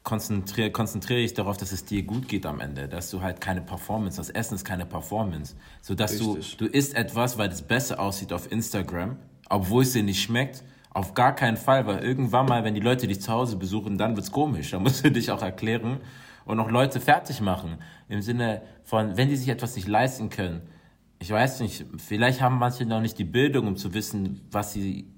konzentriere konzentriere ich darauf, dass es dir gut geht am Ende, dass du halt keine Performance, das Essen ist keine Performance, so dass du du isst etwas, weil es besser aussieht auf Instagram, obwohl es dir nicht schmeckt. Auf gar keinen Fall, weil irgendwann mal, wenn die Leute dich zu Hause besuchen, dann wird's komisch. Da musst du dich auch erklären und auch Leute fertig machen. Im Sinne von, wenn die sich etwas nicht leisten können. Ich weiß nicht, vielleicht haben manche noch nicht die Bildung, um zu wissen, was sie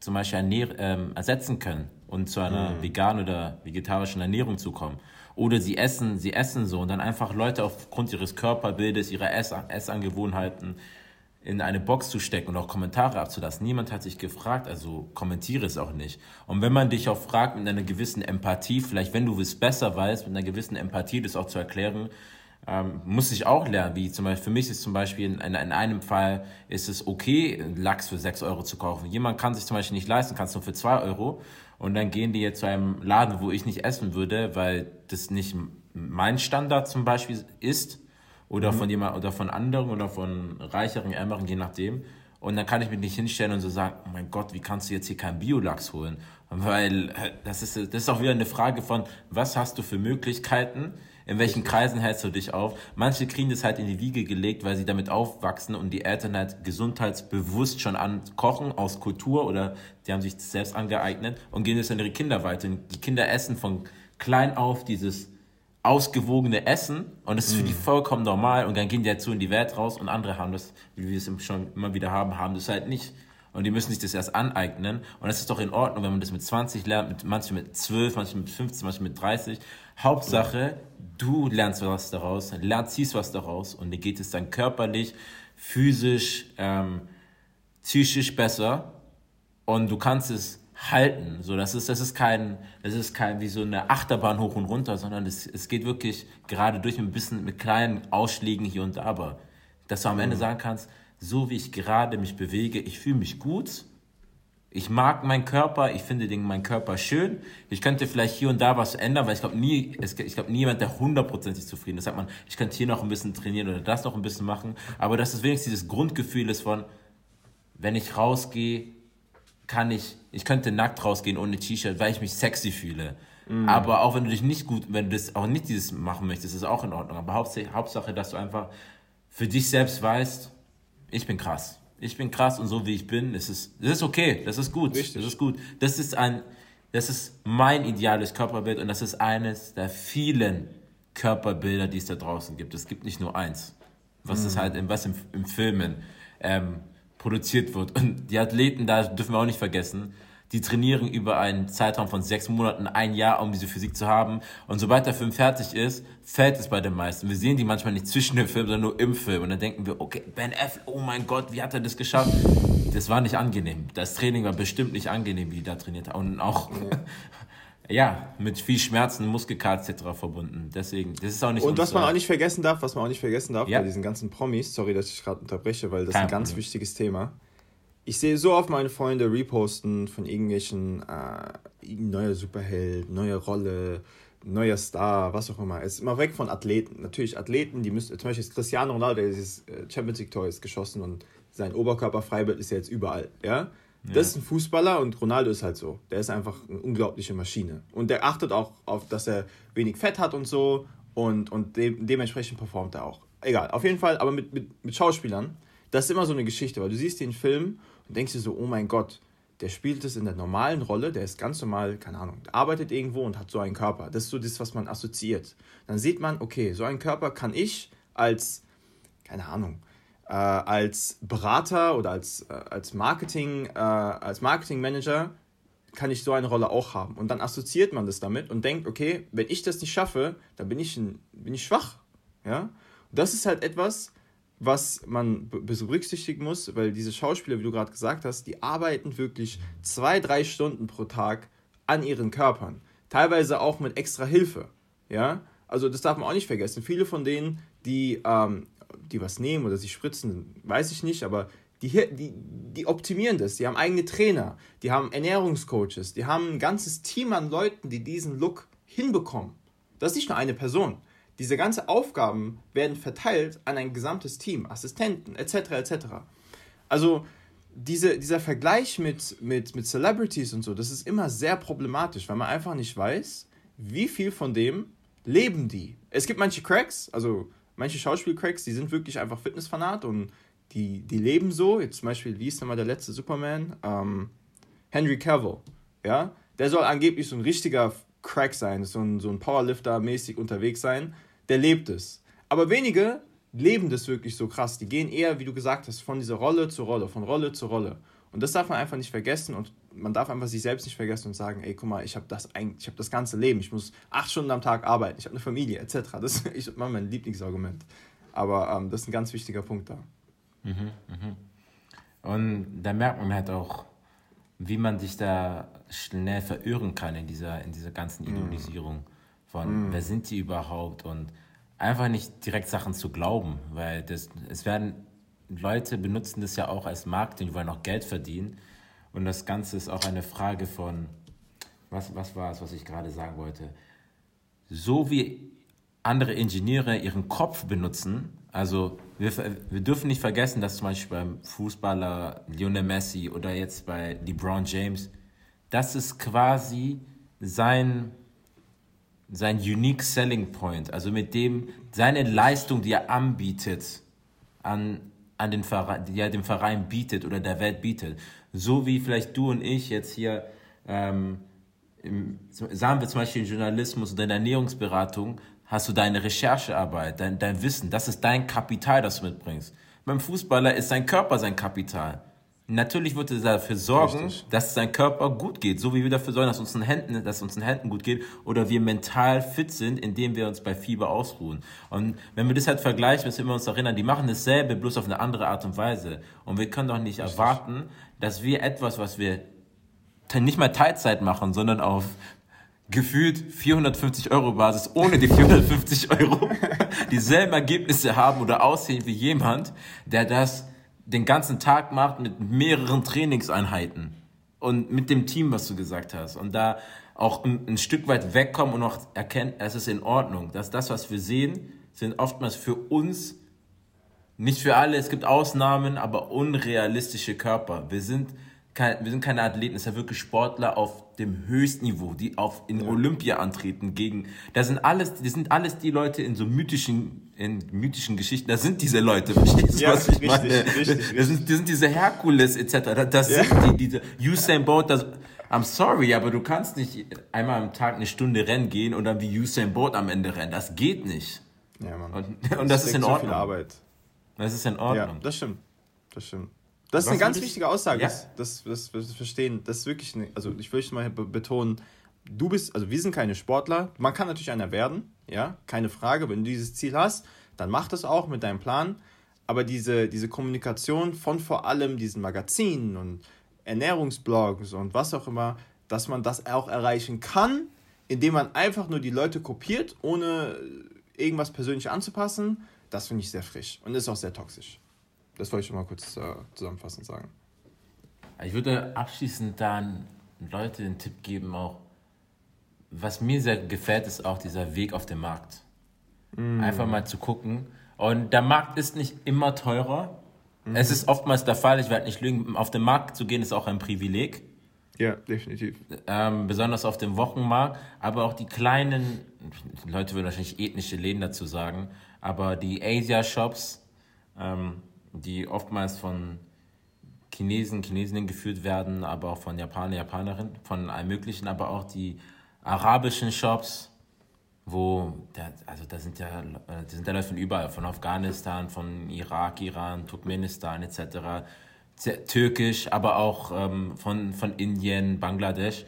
zum Beispiel ernähr, ähm, ersetzen können und zu einer mhm. veganen oder vegetarischen Ernährung zu kommen. Oder sie essen, sie essen so und dann einfach Leute aufgrund ihres Körperbildes, ihrer Ess Essangewohnheiten in eine Box zu stecken und auch Kommentare abzulassen. Niemand hat sich gefragt, also kommentiere es auch nicht. Und wenn man dich auch fragt mit einer gewissen Empathie, vielleicht wenn du es besser weißt, mit einer gewissen Empathie das auch zu erklären, ähm, muss ich auch lernen, wie zum Beispiel, für mich ist zum Beispiel in, in, einem Fall ist es okay, Lachs für 6 Euro zu kaufen. Jemand kann sich zum Beispiel nicht leisten, kann es nur für 2 Euro und dann gehen die jetzt zu einem Laden, wo ich nicht essen würde, weil das nicht mein Standard zum Beispiel ist oder mhm. von jemand oder von anderen oder von reicheren, ärmeren, je nachdem. Und dann kann ich mich nicht hinstellen und so sagen, oh mein Gott, wie kannst du jetzt hier keinen Biolachs holen? Weil äh, das ist, das ist auch wieder eine Frage von, was hast du für Möglichkeiten? In welchen Kreisen hältst du dich auf? Manche kriegen das halt in die Wiege gelegt, weil sie damit aufwachsen und die Eltern halt gesundheitsbewusst schon an kochen aus Kultur oder die haben sich das selbst angeeignet und gehen das an ihre Kinder weiter. Und die Kinder essen von klein auf dieses ausgewogene Essen und das ist für die mhm. vollkommen normal und dann gehen die dazu halt in die Welt raus und andere haben das, wie wir es schon immer wieder haben, haben das halt nicht. Und die müssen sich das erst aneignen. Und das ist doch in Ordnung, wenn man das mit 20 lernt, mit, manche mit 12, manche mit 15, manche mit 30. Hauptsache, du lernst was daraus, lernst, ziehst was daraus und dir geht es dann körperlich, physisch, ähm, psychisch besser und du kannst es halten. So, das ist, das ist kein, das ist kein wie so eine Achterbahn hoch und runter, sondern es, es geht wirklich gerade durch ein bisschen mit kleinen Ausschlägen hier und da, aber dass du am Ende mhm. sagen kannst, so wie ich gerade mich bewege, ich fühle mich gut. Ich mag meinen Körper, ich finde den, meinen Körper schön. Ich könnte vielleicht hier und da was ändern, weil ich glaube nie, es, ich glaube niemand, der hundertprozentig zufrieden ist. Sagt man, ich könnte hier noch ein bisschen trainieren oder das noch ein bisschen machen. Aber dass es wenigstens dieses Grundgefühl ist von, wenn ich rausgehe, kann ich, ich könnte nackt rausgehen ohne T-Shirt, weil ich mich sexy fühle. Mhm. Aber auch wenn du dich nicht gut, wenn du das auch nicht dieses machen möchtest, ist auch in Ordnung. Aber Hauptsache, Hauptsache, dass du einfach für dich selbst weißt, ich bin krass ich bin krass und so wie ich bin, ist es, das ist okay, das ist gut, Richtig. das ist gut. Das ist ein, das ist mein ideales Körperbild und das ist eines der vielen Körperbilder, die es da draußen gibt. Es gibt nicht nur eins, was mhm. ist halt in, was im, im Filmen ähm, produziert wird. Und die Athleten, da dürfen wir auch nicht vergessen, die trainieren über einen Zeitraum von sechs Monaten, ein Jahr, um diese Physik zu haben. Und sobald der Film fertig ist, fällt es bei den meisten. Wir sehen die manchmal nicht zwischen dem Film, sondern nur im Film. Und dann denken wir, okay, Ben F., oh mein Gott, wie hat er das geschafft? Das war nicht angenehm. Das Training war bestimmt nicht angenehm, wie die da trainiert haben. Und auch, ja, mit viel Schmerzen, Muskelkater etc. verbunden. Deswegen, das ist auch nicht Und was man auch nicht vergessen darf, was man auch nicht vergessen darf ja. bei diesen ganzen Promis, sorry, dass ich gerade unterbreche, weil das Kein ist ein ganz Problem. wichtiges Thema ich sehe so oft meine Freunde reposten von irgendwelchen äh, neuer Superheld, neue Rolle, neuer Star, was auch immer. Es ist immer weg von Athleten. Natürlich Athleten, die müssen, zum Beispiel ist Cristiano Ronaldo, der dieses äh, Champions League Tor ist geschossen und sein Oberkörperfreibild ist ja jetzt überall, ja? ja. Das ist ein Fußballer und Ronaldo ist halt so. Der ist einfach eine unglaubliche Maschine. Und der achtet auch auf, dass er wenig Fett hat und so und, und de dementsprechend performt er auch. Egal, auf jeden Fall, aber mit, mit, mit Schauspielern, das ist immer so eine Geschichte, weil du siehst den Film und denkst dir so, oh mein Gott, der spielt es in der normalen Rolle, der ist ganz normal, keine Ahnung, arbeitet irgendwo und hat so einen Körper. Das ist so das, was man assoziiert. Dann sieht man, okay, so einen Körper kann ich als, keine Ahnung, äh, als Berater oder als, äh, als Marketing, äh, als Marketingmanager kann ich so eine Rolle auch haben. Und dann assoziiert man das damit und denkt, okay, wenn ich das nicht schaffe, dann bin ich, ein, bin ich schwach. Ja? Und das ist halt etwas, was man berücksichtigen muss, weil diese Schauspieler, wie du gerade gesagt hast, die arbeiten wirklich zwei, drei Stunden pro Tag an ihren Körpern. Teilweise auch mit extra Hilfe. Ja? Also das darf man auch nicht vergessen. Viele von denen, die, ähm, die was nehmen oder sich spritzen, weiß ich nicht, aber die, die, die optimieren das. Die haben eigene Trainer, die haben Ernährungscoaches, die haben ein ganzes Team an Leuten, die diesen Look hinbekommen. Das ist nicht nur eine Person. Diese ganzen Aufgaben werden verteilt an ein gesamtes Team, Assistenten etc. etc. Also diese, dieser Vergleich mit, mit, mit Celebrities und so, das ist immer sehr problematisch, weil man einfach nicht weiß, wie viel von dem leben die. Es gibt manche Cracks, also manche Schauspielcracks, die sind wirklich einfach Fitnessfanat und die, die leben so. Jetzt zum Beispiel, wie ist denn mal der letzte Superman? Ähm, Henry Cavill. Ja, der soll angeblich so ein richtiger Crack sein, so ein, so ein Powerlifter-mäßig unterwegs sein, der lebt es. Aber wenige leben das wirklich so krass. Die gehen eher, wie du gesagt hast, von dieser Rolle zu Rolle, von Rolle zu Rolle. Und das darf man einfach nicht vergessen und man darf einfach sich selbst nicht vergessen und sagen, ey, guck mal, ich habe das, ich hab das ganze Leben, ich muss acht Stunden am Tag arbeiten, ich habe eine Familie, etc. Das ist mein Lieblingsargument. Aber ähm, das ist ein ganz wichtiger Punkt da. Mhm, mhm. Und da merkt man halt auch, wie man sich da schnell verirren kann in dieser, in dieser ganzen mhm. Von, mm. wer sind die überhaupt? Und einfach nicht direkt Sachen zu glauben, weil das, es werden, Leute benutzen das ja auch als Marketing, die wollen auch Geld verdienen. Und das Ganze ist auch eine Frage von, was, was war es, was ich gerade sagen wollte, so wie andere Ingenieure ihren Kopf benutzen, also wir, wir dürfen nicht vergessen, dass zum Beispiel beim Fußballer Lionel Messi oder jetzt bei LeBron James, das ist quasi sein sein unique selling point, also mit dem seine Leistung, die er anbietet, an, an den Verein, die er dem Verein bietet oder der Welt bietet. So wie vielleicht du und ich jetzt hier, ähm, im, sagen wir zum Beispiel in Journalismus oder in der Ernährungsberatung, hast du deine Recherchearbeit, dein, dein Wissen, das ist dein Kapital, das du mitbringst. Beim Fußballer ist sein Körper sein Kapital. Natürlich wird er dafür sorgen, Richtig. dass sein Körper gut geht, so wie wir dafür sorgen, dass uns den Händen, dass uns den Händen gut geht oder wir mental fit sind, indem wir uns bei Fieber ausruhen. Und wenn wir das halt vergleichen, müssen wir uns erinnern, die machen dasselbe, bloß auf eine andere Art und Weise. Und wir können doch nicht Richtig. erwarten, dass wir etwas, was wir nicht mal Teilzeit machen, sondern auf gefühlt 450 Euro Basis ohne die 450 Euro dieselben Ergebnisse haben oder aussehen wie jemand, der das den ganzen Tag macht mit mehreren Trainingseinheiten und mit dem Team, was du gesagt hast. Und da auch ein, ein Stück weit wegkommen und auch erkennen, es ist in Ordnung. Dass das, was wir sehen, sind oftmals für uns, nicht für alle, es gibt Ausnahmen, aber unrealistische Körper. Wir sind, kein, wir sind keine Athleten, es sind wirklich Sportler auf dem Höchstniveau, die auf, in ja. Olympia antreten gegen, da sind alles, das sind alles die Leute in so mythischen in mythischen Geschichten, das sind diese Leute, verstehst du, ja, was ich richtig, meine? Richtig, richtig. Das, sind, das sind diese Herkules etc. Das ja. sind die, diese Usain Bolt, das, I'm sorry, aber du kannst nicht einmal am Tag eine Stunde rennen gehen und dann wie Usain Bolt am Ende rennen. Das geht nicht. Ja, Mann. Und, und das, das ist in Ordnung. So viel Arbeit. Das ist in Ordnung. Ja, das stimmt. Das stimmt. Das ist Was eine ganz wichtige Aussage, ja? das, das, das, das, verstehen. Das ist wirklich, eine, also ich möchte mal betonen, du bist, also wir sind keine Sportler. Man kann natürlich einer werden, ja, keine Frage. Wenn du dieses Ziel hast, dann mach das auch mit deinem Plan. Aber diese, diese Kommunikation von vor allem diesen Magazinen und Ernährungsblogs und was auch immer, dass man das auch erreichen kann, indem man einfach nur die Leute kopiert, ohne irgendwas persönlich anzupassen, das finde ich sehr frisch und ist auch sehr toxisch. Das wollte ich schon mal kurz äh, zusammenfassend sagen. Ich würde abschließend dann Leute den Tipp geben, auch was mir sehr gefällt, ist auch dieser Weg auf dem Markt. Mm. Einfach mal zu gucken. Und der Markt ist nicht immer teurer. Mm. Es ist oftmals der Fall, ich werde nicht lügen, auf den Markt zu gehen ist auch ein Privileg. Ja, definitiv. Ähm, besonders auf dem Wochenmarkt, aber auch die kleinen, Leute würden wahrscheinlich ethnische Läden dazu sagen, aber die Asia-Shops, ähm, die oftmals von Chinesen, Chinesinnen geführt werden, aber auch von Japaner, Japanerinnen, von allem Möglichen, aber auch die arabischen Shops, wo, da, also da sind ja, da sind ja Leute von überall, von Afghanistan, von Irak, Iran, Turkmenistan etc., Türkisch, aber auch ähm, von, von Indien, Bangladesch,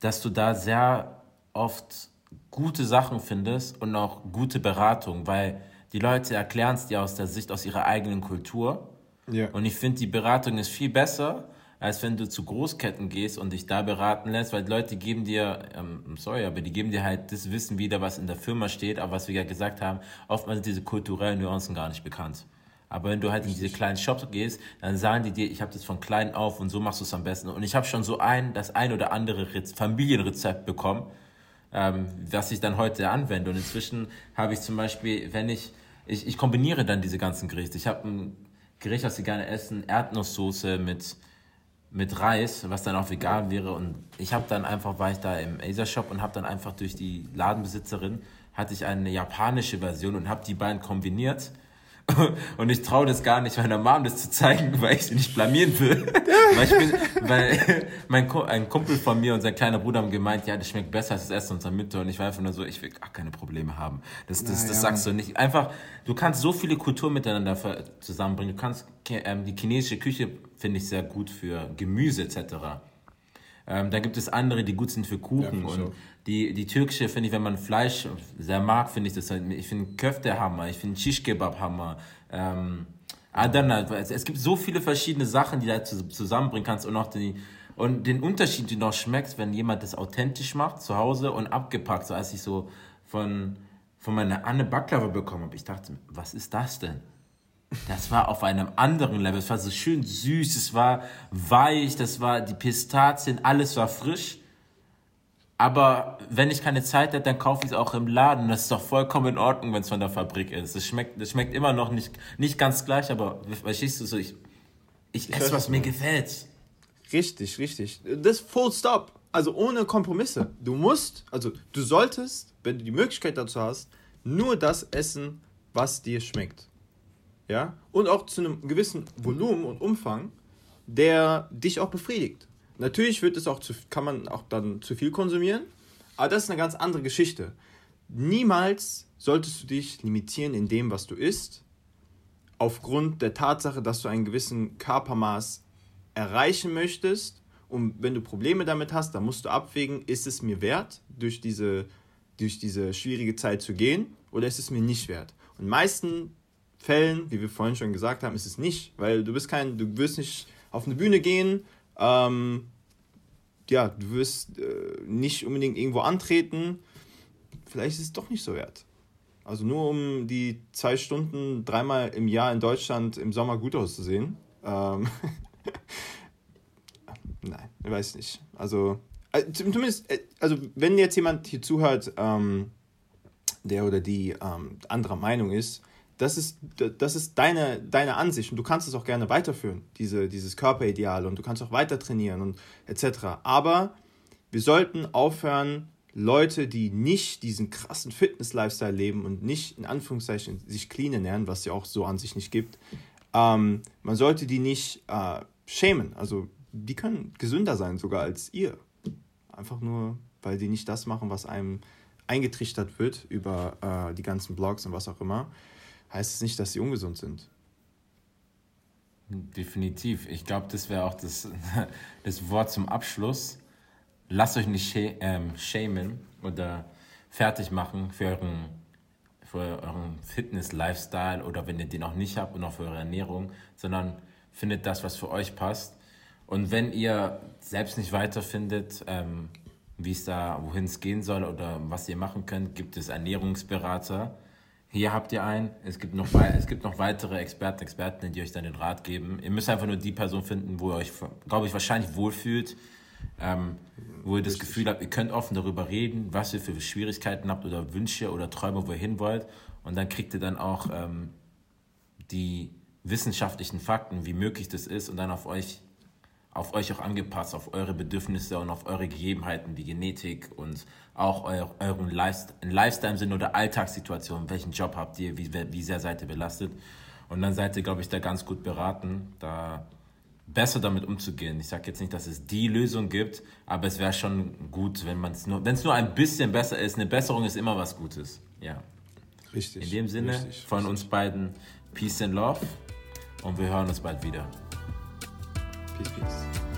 dass du da sehr oft gute Sachen findest und auch gute Beratung, weil die Leute erklären es dir aus der Sicht aus ihrer eigenen Kultur. Ja. Und ich finde, die Beratung ist viel besser, als wenn du zu Großketten gehst und dich da beraten lässt, weil die Leute geben dir, ähm, sorry, aber die geben dir halt das Wissen wieder, was in der Firma steht, aber was wir ja gesagt haben, oftmals sind diese kulturellen Nuancen gar nicht bekannt. Aber wenn du halt in diese kleinen Shops gehst, dann sagen die dir, ich habe das von klein auf und so machst du es am besten. Und ich habe schon so ein, das ein oder andere Familienrezept bekommen, ähm, was ich dann heute anwende. Und inzwischen habe ich zum Beispiel, wenn ich, ich, ich kombiniere dann diese ganzen Gerichte. Ich habe ein Gericht, was sie gerne essen, Erdnusssoße mit, mit Reis, was dann auch vegan wäre. Und ich habe dann einfach, war ich da im Asia Shop und habe dann einfach durch die Ladenbesitzerin, hatte ich eine japanische Version und habe die beiden kombiniert Und ich traue das gar nicht meiner Mom das zu zeigen, weil ich sie nicht blamieren will. weil, ich bin, weil mein ein Kumpel von mir und sein kleiner Bruder haben gemeint, ja, das schmeckt besser als das Essen unserer Mitte. Und ich war einfach nur so, ich will gar keine Probleme haben. Das, das, das sagst du nicht. Einfach, du kannst so viele Kulturen miteinander zusammenbringen. Du kannst, ähm, die chinesische Küche finde ich sehr gut für Gemüse etc. Ähm, dann gibt es andere, die gut sind für Kuchen. Ja, und die, die türkische finde ich, wenn man Fleisch sehr mag, finde ich das halt, ich finde Köfte Hammer, ich finde Shish Hammer. Ähm, Adana, es, es gibt so viele verschiedene Sachen, die du zusammenbringen kannst und auch die, und den Unterschied, den du noch schmeckst, wenn jemand das authentisch macht, zu Hause und abgepackt, so als ich so von, von meiner Anne Baklava bekommen habe. Ich dachte, was ist das denn? Das war auf einem anderen Level. Es war so schön süß, es war weich, das war die Pistazien, alles war frisch. Aber wenn ich keine Zeit habe, dann kaufe ich es auch im Laden. Das ist doch vollkommen in Ordnung, wenn es von der Fabrik ist. Es schmeckt, es schmeckt immer noch nicht, nicht ganz gleich, aber verstehst du so, ich, ich, ich esse, was mir gefällt. Richtig, richtig. Das Full Stop. Also ohne Kompromisse. Du musst, also du solltest, wenn du die Möglichkeit dazu hast, nur das essen, was dir schmeckt ja, und auch zu einem gewissen Volumen und Umfang, der dich auch befriedigt. Natürlich wird es auch zu, kann man auch dann zu viel konsumieren, aber das ist eine ganz andere Geschichte. Niemals solltest du dich limitieren in dem, was du isst, aufgrund der Tatsache, dass du einen gewissen Körpermaß erreichen möchtest. Und wenn du Probleme damit hast, dann musst du abwägen, ist es mir wert, durch diese, durch diese schwierige Zeit zu gehen oder ist es mir nicht wert. Und meisten Fällen, wie wir vorhin schon gesagt haben, ist es nicht, weil du bist kein, du wirst nicht auf eine Bühne gehen, ähm, ja, du wirst äh, nicht unbedingt irgendwo antreten. Vielleicht ist es doch nicht so wert. Also nur um die zwei Stunden dreimal im Jahr in Deutschland im Sommer gut auszusehen. Ähm Nein, ich weiß nicht. Also, äh, zumindest, äh, also wenn jetzt jemand hier zuhört, ähm, der oder die ähm, anderer Meinung ist, das ist, das ist deine, deine Ansicht und du kannst es auch gerne weiterführen, diese, dieses Körperideal und du kannst auch weiter trainieren und etc. Aber wir sollten aufhören, Leute, die nicht diesen krassen Fitness-Lifestyle leben und nicht in Anführungszeichen sich clean ernähren, was ja auch so an sich nicht gibt, ähm, man sollte die nicht äh, schämen. Also die können gesünder sein sogar als ihr. Einfach nur, weil die nicht das machen, was einem eingetrichtert wird über äh, die ganzen Blogs und was auch immer, heißt es nicht, dass sie ungesund sind. Definitiv. Ich glaube, das wäre auch das, das Wort zum Abschluss. Lasst euch nicht ähm, schämen oder fertig machen für euren, für euren Fitness-Lifestyle oder wenn ihr den auch nicht habt und auch für eure Ernährung, sondern findet das, was für euch passt. Und wenn ihr selbst nicht weiterfindet, ähm, wie es da, wohin es gehen soll oder was ihr machen könnt, gibt es Ernährungsberater. Hier habt ihr einen. Es gibt noch, es gibt noch weitere Experten, Experten, die euch dann den Rat geben. Ihr müsst einfach nur die Person finden, wo ihr euch, glaube ich, wahrscheinlich wohlfühlt, ähm, wo ihr das Gefühl habt, ihr könnt offen darüber reden, was ihr für Schwierigkeiten habt oder Wünsche oder Träume, wo ihr hin wollt. Und dann kriegt ihr dann auch ähm, die wissenschaftlichen Fakten, wie möglich das ist und dann auf euch auf euch auch angepasst, auf eure Bedürfnisse und auf eure Gegebenheiten, die Genetik und auch euer, euren Lifestyle-Sinn oder Alltagssituation, welchen Job habt ihr, wie, wie sehr seid ihr belastet. Und dann seid ihr, glaube ich, da ganz gut beraten, da besser damit umzugehen. Ich sage jetzt nicht, dass es die Lösung gibt, aber es wäre schon gut, wenn man es nur, wenn es nur ein bisschen besser ist. Eine Besserung ist immer was Gutes. Ja. Richtig. In dem Sinne, richtig, von richtig. uns beiden Peace and Love und wir hören uns bald wieder. Peace, peace.